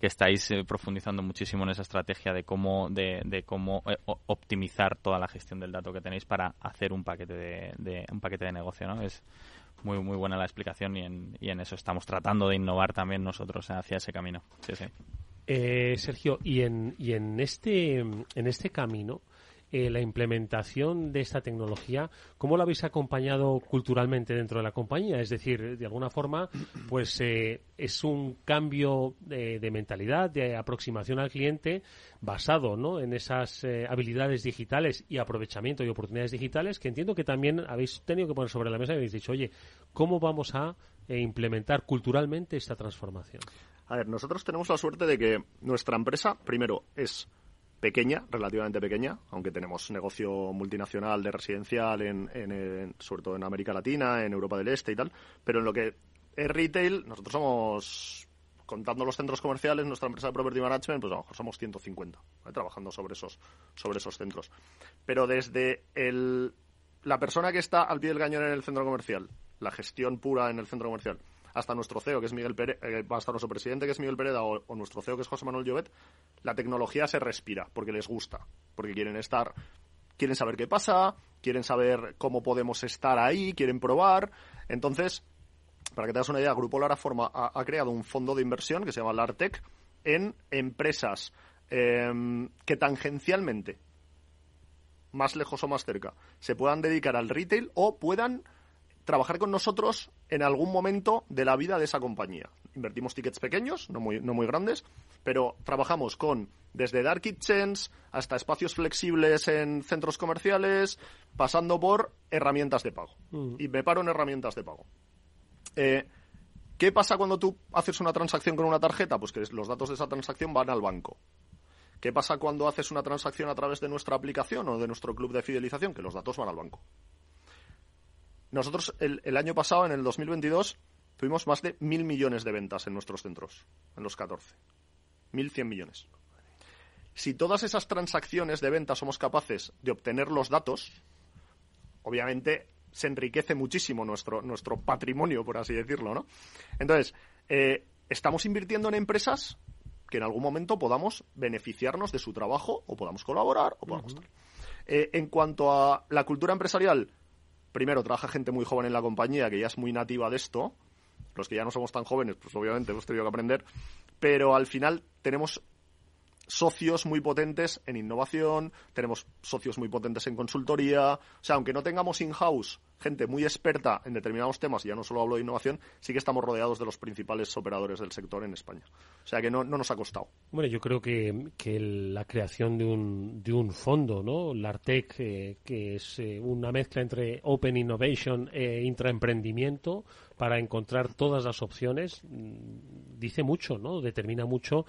que estáis eh, profundizando muchísimo en esa estrategia de cómo de, de cómo eh, optimizar toda la gestión del dato que tenéis para hacer un paquete de, de un paquete de negocio no es muy muy buena la explicación y en, y en eso estamos tratando de innovar también nosotros hacia ese camino. Sí, sí. Eh, Sergio, y en, y en este en este camino eh, la implementación de esta tecnología, ¿cómo la habéis acompañado culturalmente dentro de la compañía? Es decir, de alguna forma, pues eh, es un cambio de, mentalidad, de aproximación al cliente basado ¿no? en esas eh, habilidades digitales y aprovechamiento y oportunidades digitales que entiendo que también habéis tenido que poner sobre la mesa y habéis dicho, oye, ¿cómo vamos a implementar culturalmente esta transformación? A ver, nosotros tenemos la suerte de que nuestra empresa, primero, es pequeña, relativamente pequeña, aunque tenemos negocio multinacional de residencial, en, sobre todo en América Latina, en Europa del Este y tal, pero en lo que es retail, nosotros somos, contando los centros comerciales, nuestra empresa de Property Management, pues a lo mejor somos 150 trabajando sobre esos, sobre esos centros. Pero desde el, la persona que está al pie del cañón en el centro comercial, la gestión pura en el centro comercial, hasta nuestro CEO, que es Miguel Pérez, eh, hasta nuestro presidente, que es Miguel Pereda, o, nuestro CEO, que es José Manuel Llobet, la tecnología se respira, porque les gusta, porque quieren estar, quieren saber qué pasa, quieren saber cómo podemos estar ahí, quieren probar. Entonces, para que te hagas una idea, Grupo Lara Forma ha, creado un fondo de inversión que se llama LARTEC en empresas em, que tangencialmente, más lejos o más cerca, se puedan dedicar al retail o puedan trabajar con nosotros en algún momento de la vida de esa compañía. Invertimos tickets pequeños, no muy, no muy grandes, pero trabajamos con desde dark kitchens hasta espacios flexibles en centros comerciales, pasando por herramientas de pago. Mm. Y me paro en herramientas de pago. Eh, ¿Qué pasa cuando tú haces una transacción con una tarjeta? Pues que los datos de esa transacción van al banco. ¿Qué pasa cuando haces una transacción a través de nuestra aplicación o de nuestro club de fidelización? Que los datos van al banco. Nosotros el, año pasado, en el 2022, tuvimos más de mil millones de ventas en nuestros centros, en los 14. Mil cien millones. Si todas esas transacciones de venta somos capaces de obtener los datos, obviamente se enriquece muchísimo nuestro, nuestro patrimonio, por así decirlo, ¿no? Entonces, eh, estamos invirtiendo en empresas que en algún momento podamos beneficiarnos de su trabajo o podamos colaborar o podamos eh, en cuanto a la cultura empresarial, primero, trabaja gente muy joven en la compañía que ya es muy nativa de esto. Los que ya no somos tan jóvenes, pues obviamente hemos tenido que aprender. Pero al final tenemos socios muy potentes en innovación, tenemos socios muy potentes en consultoría. O sea, aunque no tengamos in-house gente muy experta en determinados temas, y ya no solo hablo de innovación, sí que estamos rodeados de los principales operadores del sector en España. O sea que no, no nos ha costado. Bueno, yo creo que, que la creación de un, de un fondo, ¿no? LARTEC, eh, que es eh, una mezcla entre Open Innovation e intraemprendimiento para encontrar todas las opciones, mm, dice mucho, ¿no? Determina mucho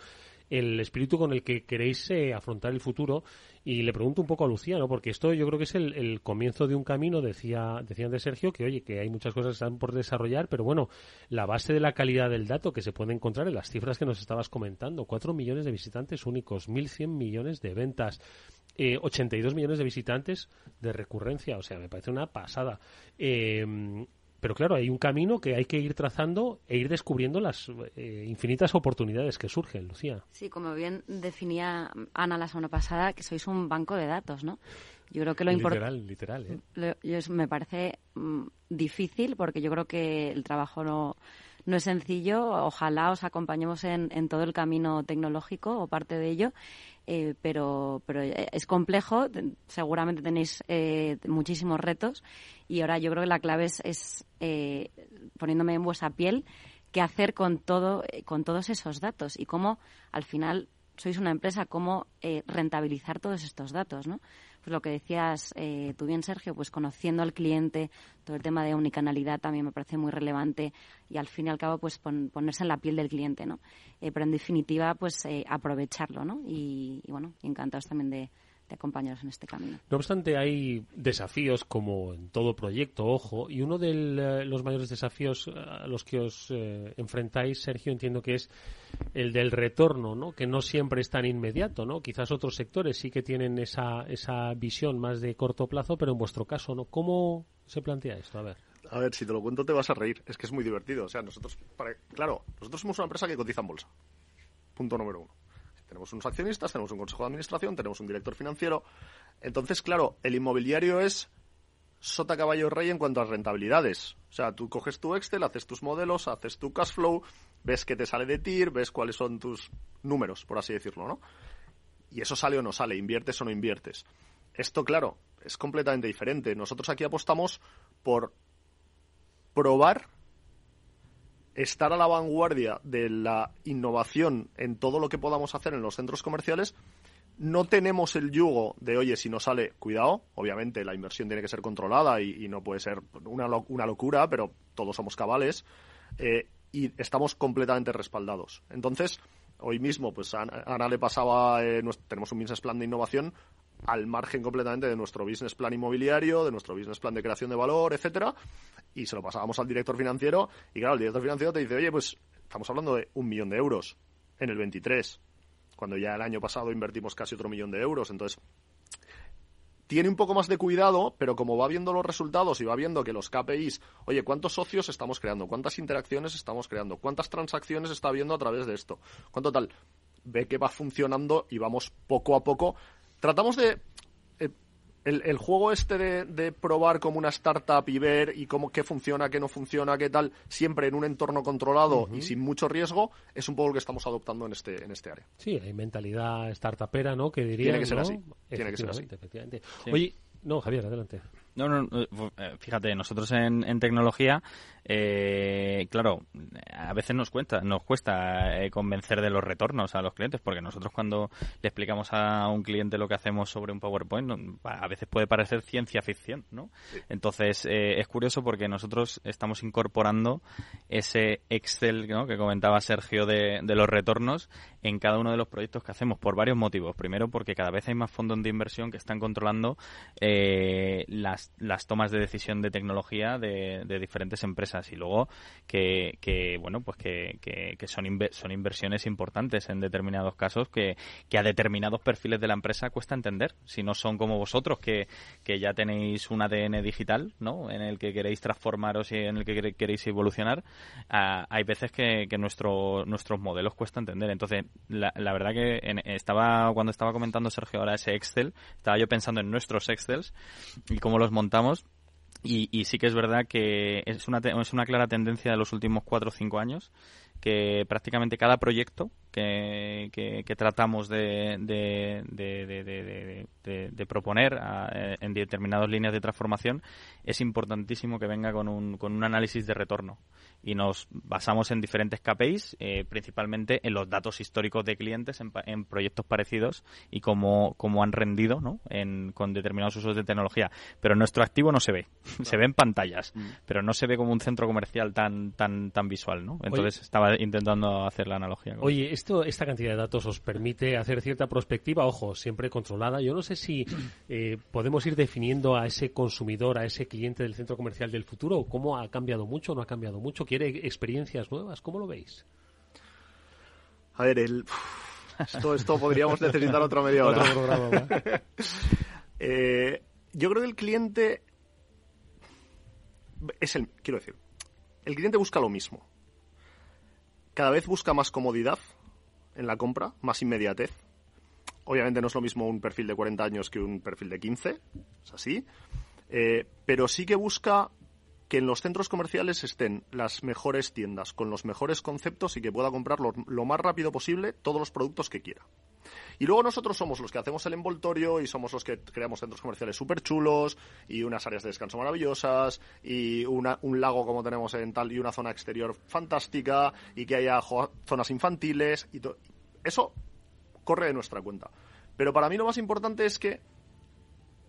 el espíritu con el que queréis eh, afrontar el futuro. Y le pregunto un poco a Lucía, ¿no? Porque esto yo creo que es el, comienzo de un camino, decía, decía de Sergio, que oye, que hay muchas cosas que están por desarrollar, pero bueno, la base de la calidad del dato que se puede encontrar en las cifras que nos estabas comentando, 4 millones de visitantes únicos, 1.100 millones de ventas. Eh, 82 millones de visitantes de recurrencia, o sea, me parece una pasada. Eh, pero claro, hay un camino que hay que ir trazando e ir descubriendo las eh, infinitas oportunidades que surgen, Lucía. Sí, como bien definía Ana la semana pasada, que sois un banco de datos, ¿no? Yo creo que lo importante... Literal, literal, ¿eh? me parece mm, difícil porque yo creo que el trabajo no, no es sencillo. Ojalá os acompañemos en, en todo el camino tecnológico o parte de ello. Eh, pero, pero es complejo, seguramente tenéis eh, muchísimos retos y ahora yo creo que la clave es, eh, poniéndome en vuestra piel, qué hacer con, todo, con todos esos datos y cómo al final sois una empresa, cómo rentabilizar todos estos datos, ¿no? Pues lo que decías eh, tú bien, Sergio, pues conociendo al cliente, todo el tema de unicanalidad también me parece muy relevante y al fin y al cabo pues ponerse en la piel del cliente, ¿no? Eh, pero en definitiva pues eh, aprovecharlo, ¿no? Y, bueno, encantados también de, de acompañaros en este camino. No obstante, hay desafíos como en todo proyecto, ojo, y uno de eh, los mayores desafíos a los que os eh, enfrentáis, Sergio, entiendo que es el del retorno, ¿no? Que no siempre es tan inmediato, ¿no? Quizás otros sectores sí que tienen esa, esa visión más de corto plazo, pero en vuestro caso, ¿no? ¿Cómo se plantea esto? A ver. A ver, si te lo cuento te vas a reír. Es que es muy divertido. O sea, nosotros, para... claro, nosotros somos una empresa que cotiza en bolsa. Punto número uno. Tenemos unos accionistas, tenemos un consejo de administración, tenemos un director financiero. Entonces, claro, el inmobiliario es sota caballo rey en cuanto a rentabilidades. O sea, tú coges tu Excel, haces tus modelos, haces tu cash flow, ves qué te sale de TIR, ves cuáles son tus números, por así decirlo, ¿no? Y eso sale o no sale, inviertes o no inviertes. Esto, claro, es completamente diferente. Nosotros aquí apostamos por probar estar a la vanguardia de la innovación en todo lo que podamos hacer en los centros comerciales, no tenemos el yugo de, oye, si no sale, cuidado, obviamente la inversión tiene que ser controlada y, no puede ser una, una, locura, pero todos somos cabales, eh, y estamos completamente respaldados. Entonces, hoy mismo, pues a Ana le pasaba, eh, tenemos un business plan de innovación al margen completamente de nuestro business plan inmobiliario, de nuestro business plan de creación de valor, etcétera, y se lo pasábamos al director financiero, y claro, el director financiero te dice, oye, pues estamos hablando de un millón de euros en el 23, cuando ya el año pasado invertimos casi otro millón de euros, entonces tiene un poco más de cuidado, pero como va viendo los resultados y va viendo que los KPIs, oye, ¿cuántos socios estamos creando? ¿Cuántas interacciones estamos creando? ¿Cuántas transacciones está viendo a través de esto? ¿Cuánto tal? Ve que va funcionando y vamos poco a poco tratamos de eh, el, juego este de, probar como una startup y ver y cómo qué funciona, qué no funciona, qué tal, siempre en un entorno controlado y sin mucho riesgo, es un poco lo que estamos adoptando en este en este área. Sí, hay mentalidad startupera, ¿no? Que diría Tiene que ser así. Tiene que ser así. Efectivamente. Oye, no, Javier, adelante. No, no, eh, fíjate, nosotros en, en tecnología eh, claro, a veces nos cuesta, nos cuesta eh, convencer de los retornos a los clientes, porque nosotros cuando le explicamos a un cliente lo que hacemos sobre un PowerPoint, a veces puede parecer ciencia ficción, ¿no? Entonces, eh, es curioso porque nosotros estamos incorporando ese Excel que comentaba Sergio de, de los retornos en cada uno de los proyectos que hacemos por varios motivos. Primero, porque cada vez hay más fondos de inversión que están controlando eh, las, tomas de decisión de tecnología de, de diferentes empresas y luego que, que bueno pues que, que, son son inversiones importantes en determinados casos que, a determinados perfiles de la empresa cuesta entender. Si no son como vosotros que, que ya tenéis un ADN digital no en el que queréis transformaros y en el que queréis evolucionar hay veces que, que nuestro, nuestros modelos cuesta entender. Entonces la, verdad que estaba cuando estaba comentando Sergio ahora ese Excel estaba yo pensando en nuestros Excels y cómo los montamos. Y, y, sí que es verdad que es una, es una clara tendencia de los últimos cuatro o cinco años que prácticamente cada proyecto que, tratamos de, de, de, de proponer en determinadas líneas de transformación es importantísimo que venga con un, con un análisis de retorno y nos basamos en diferentes KPIs, eh, principalmente en los datos históricos de clientes en, proyectos parecidos y cómo, cómo han rendido ¿no? en, con determinados usos de tecnología. Pero nuestro activo no se ve, se ve en pantallas, mm. pero no se ve como un centro comercial tan tan tan visual. ¿no? Entonces estaba intentando hacer la analogía. Oye, esto, esta cantidad de datos os permite hacer cierta prospectiva, ojo, siempre controlada. Yo no sé si eh, podemos ir definiendo a ese consumidor, a ese cliente del centro comercial del futuro, cómo ha cambiado mucho o no ha cambiado mucho quiere experiencias nuevas. ¿Cómo lo veis? A ver, el... esto, esto podríamos necesitar otra media hora. Eh, yo creo que el cliente es el, quiero decir, el cliente busca lo mismo. Cada vez busca más comodidad en la compra, más inmediatez. Obviamente no es lo mismo un perfil de 40 años que un perfil de 15, es así. Eh, pero sí que busca que en los centros comerciales estén las mejores tiendas con los mejores conceptos y que pueda comprar lo, más rápido posible todos los productos que quiera. Y luego nosotros somos los que hacemos el envoltorio y somos los que creamos centros comerciales súper chulos y unas áreas de descanso maravillosas y un lago como tenemos en tal y una zona exterior fantástica y que haya zonas infantiles y Eso corre de nuestra cuenta. Pero para mí lo más importante es que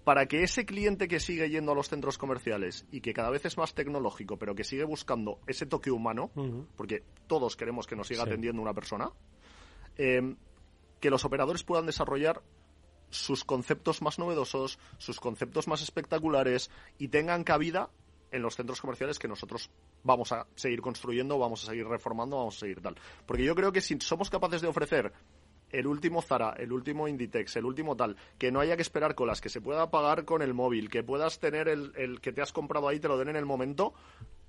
para que ese cliente que sigue yendo a los centros comerciales y que cada vez es más tecnológico, pero que sigue buscando ese toque humano, porque todos queremos que nos siga atendiendo una persona, eh, que los operadores puedan desarrollar sus conceptos más novedosos, sus conceptos más espectaculares y tengan cabida en los centros comerciales que nosotros vamos a seguir construyendo, vamos a seguir reformando, vamos a seguir tal. Porque yo creo que si somos capaces de ofrecer el último Zara, el último Inditex, el último tal, que no haya que esperar colas, que se pueda pagar con el móvil, que puedas tener el, el que te has comprado ahí, te lo den en el momento,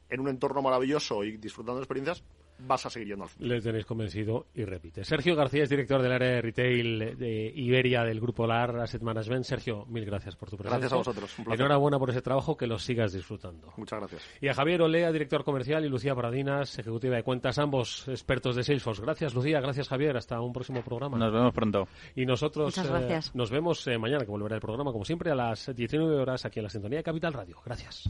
en un entorno maravilloso y disfrutando de experiencias, vas a seguir yendo al Le tenéis convencido y repite. Sergio García es director del área de retail de Iberia del Grupo LAR Asset Management. Sergio, mil gracias por tu presencia. Gracias a vosotros. Enhorabuena por ese trabajo, que lo sigas disfrutando. Muchas gracias. Y a Javier Olea, director comercial, y Lucía Paradinas, ejecutiva de cuentas, ambos expertos de Salesforce. Gracias, Lucía. Gracias, Javier. Hasta un próximo programa. Nos vemos pronto. Y nosotros eh, nos vemos eh, mañana, que volverá el programa, como siempre, a las 19 horas aquí en la Sintonía de Capital Radio. Gracias.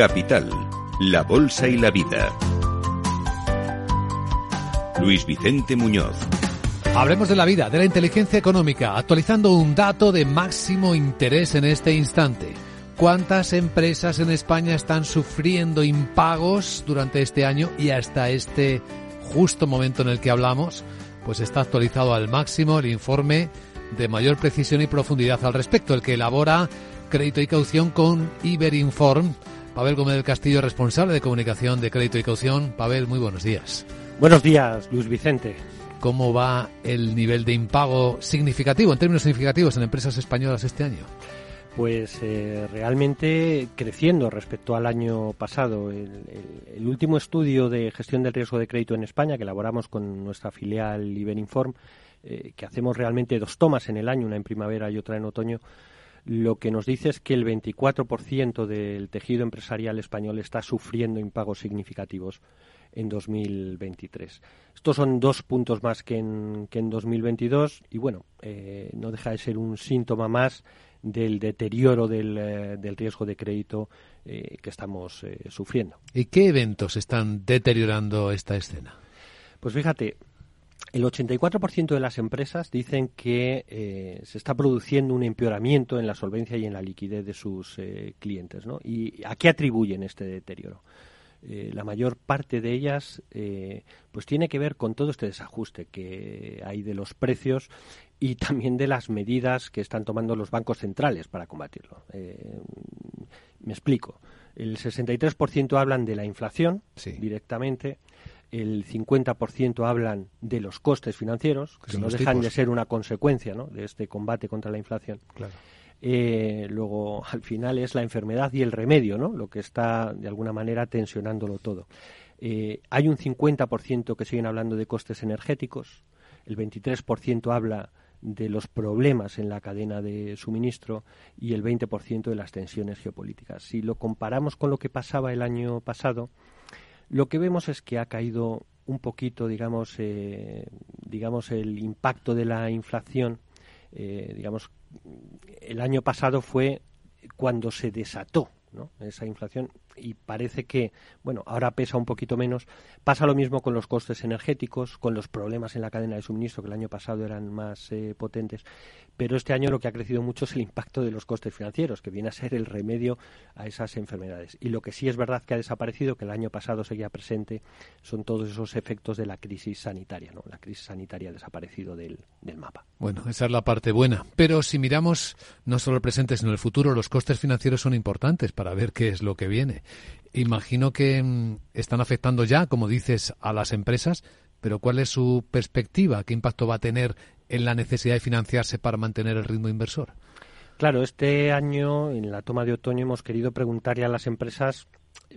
Capital, la Bolsa y la Vida. Luis Vicente Muñoz. Hablemos de la vida, de la inteligencia económica, actualizando un dato de máximo interés en este instante. ¿Cuántas empresas en España están sufriendo impagos durante este año y hasta este justo momento en el que hablamos? Pues está actualizado al máximo el informe de mayor precisión y profundidad al respecto, el que elabora Crédito y Caución con Iberinform Pavel Gómez del Castillo, responsable de comunicación de crédito y caución. Pavel, muy buenos días. Buenos días, Luis Vicente. ¿Cómo va el nivel de impago significativo, en términos significativos, en empresas españolas este año? Pues eh, realmente creciendo respecto al año pasado. El, último estudio de gestión del riesgo de crédito en España que elaboramos con nuestra filial Iberinform, eh, que hacemos realmente dos tomas en el año, una en primavera y otra en otoño, lo que nos dice es que el 24% del tejido empresarial español está sufriendo impagos significativos en 2023. Estos son dos puntos más que en, que en 2022 y bueno, eh, no deja de ser un síntoma más del deterioro del, eh, del riesgo de crédito eh, que estamos sufriendo. ¿Y qué eventos están deteriorando esta escena? Pues fíjate, el 84% de las empresas dicen que eh, se está produciendo un empeoramiento en la solvencia y en la liquidez de sus eh, clientes. ¿no? ¿Y a qué atribuyen este deterioro? Eh, la mayor parte de ellas pues tiene que ver con todo este desajuste que hay de los precios y también de las medidas que están tomando los bancos centrales para combatirlo. me explico. El 63% hablan de la inflación directamente, el 50% hablan de los costes financieros, que no dejan de ser una consecuencia de este combate contra la inflación. Eh, luego, al final, es la enfermedad y el remedio, ¿no? lo que está, de alguna manera, tensionándolo todo. Eh, hay un 50% que siguen hablando de costes energéticos, el 23% habla de los problemas en la cadena de suministro y el 20% de las tensiones geopolíticas. Si lo comparamos con lo que pasaba el año pasado, lo que vemos es que ha caído un poquito, digamos, eh, digamos el impacto de la inflación. Eh, digamos, el año pasado fue cuando se desató ¿no? esa inflación y parece que, bueno, ahora pesa un poquito menos. Pasa lo mismo con los costes energéticos, con los problemas en la cadena de suministro, que el año pasado eran más eh, potentes. Pero este año lo que ha crecido mucho es el impacto de los costes financieros, que viene a ser el remedio a esas enfermedades. Y lo que sí es verdad que ha desaparecido, que el año pasado seguía presente, son todos esos efectos de la crisis sanitaria. ¿no? La crisis sanitaria ha desaparecido del, del mapa. Bueno, esa es la parte buena. Pero si miramos no solo el presente, sino el futuro, los costes financieros son importantes para ver qué es lo que viene. Imagino que mm, están afectando ya, como dices, a las empresas, pero ¿cuál es su perspectiva? ¿Qué impacto va a tener en la necesidad de financiarse para mantener el ritmo inversor? Claro, este año, en la toma de otoño, hemos querido preguntarle a las empresas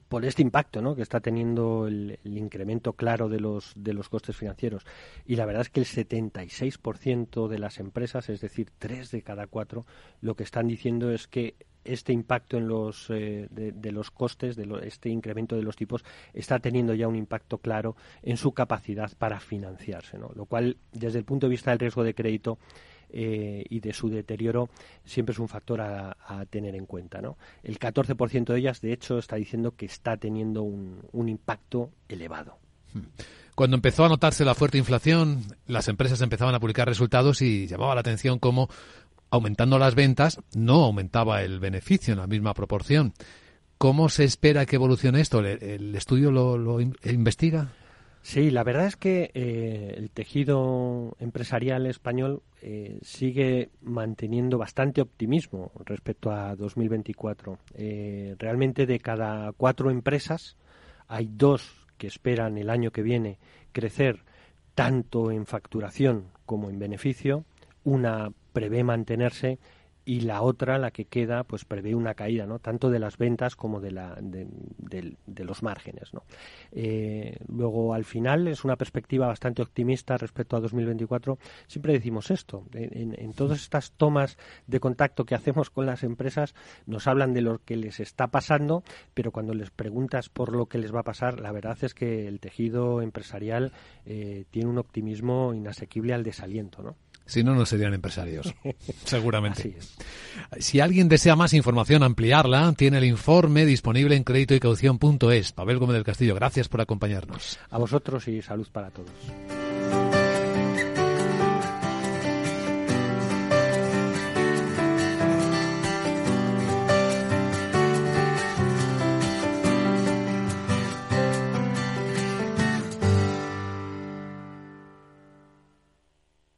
por este impacto ¿no? que está teniendo el, incremento claro de los, de los costes financieros. Y la verdad es que el 76% de las empresas, es decir, tres de cada cuatro, lo que están diciendo es que este impacto en los, eh, de, los costes, de este incremento de los tipos, está teniendo ya un impacto claro en su capacidad para financiarse, ¿no? lo cual, desde el punto de vista del riesgo de crédito, eh, y de su deterioro siempre es un factor a, tener en cuenta. ¿no? El 14% de ellas, de hecho, está diciendo que está teniendo un, un impacto elevado. Hmm. Cuando empezó a notarse la fuerte inflación, las empresas empezaban a publicar resultados y llamaba la atención cómo, aumentando las ventas, no aumentaba el beneficio en la misma proporción. ¿Cómo se espera que evolucione esto? ¿El, estudio lo investiga? Sí, la verdad es que eh, el tejido empresarial español eh, sigue manteniendo bastante optimismo respecto a 2024. Eh, realmente de cada cuatro empresas hay dos que esperan el año que viene crecer tanto en facturación como en beneficio. Una prevé mantenerse y la otra, la que queda, pues prevé una caída, ¿no? Tanto de las ventas como de, la, de, los márgenes. Eh, luego, al final, es una perspectiva bastante optimista respecto a 2024. Siempre decimos esto. En, en, todas estas tomas de contacto que hacemos con las empresas, nos hablan de lo que les está pasando, pero cuando les preguntas por lo que les va a pasar, la verdad es que el tejido empresarial eh, tiene un optimismo inasequible al desaliento, ¿no? Si no, no serían empresarios, seguramente. Si alguien desea más información, ampliarla, tiene el informe disponible en crédito Pavel Gómez del Castillo, gracias por acompañarnos. A vosotros y salud para todos.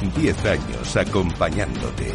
10 años acompañándote.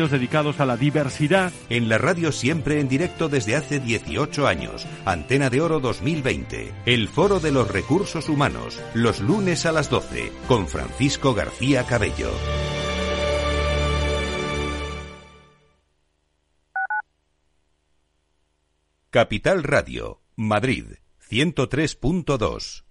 dedicados a la diversidad. En la radio siempre en directo desde hace 18 años. Antena de Oro 2020. El Foro de los Recursos Humanos. Los lunes a las 12. Con Francisco García Cabello. Capital Radio. Madrid. 103.2.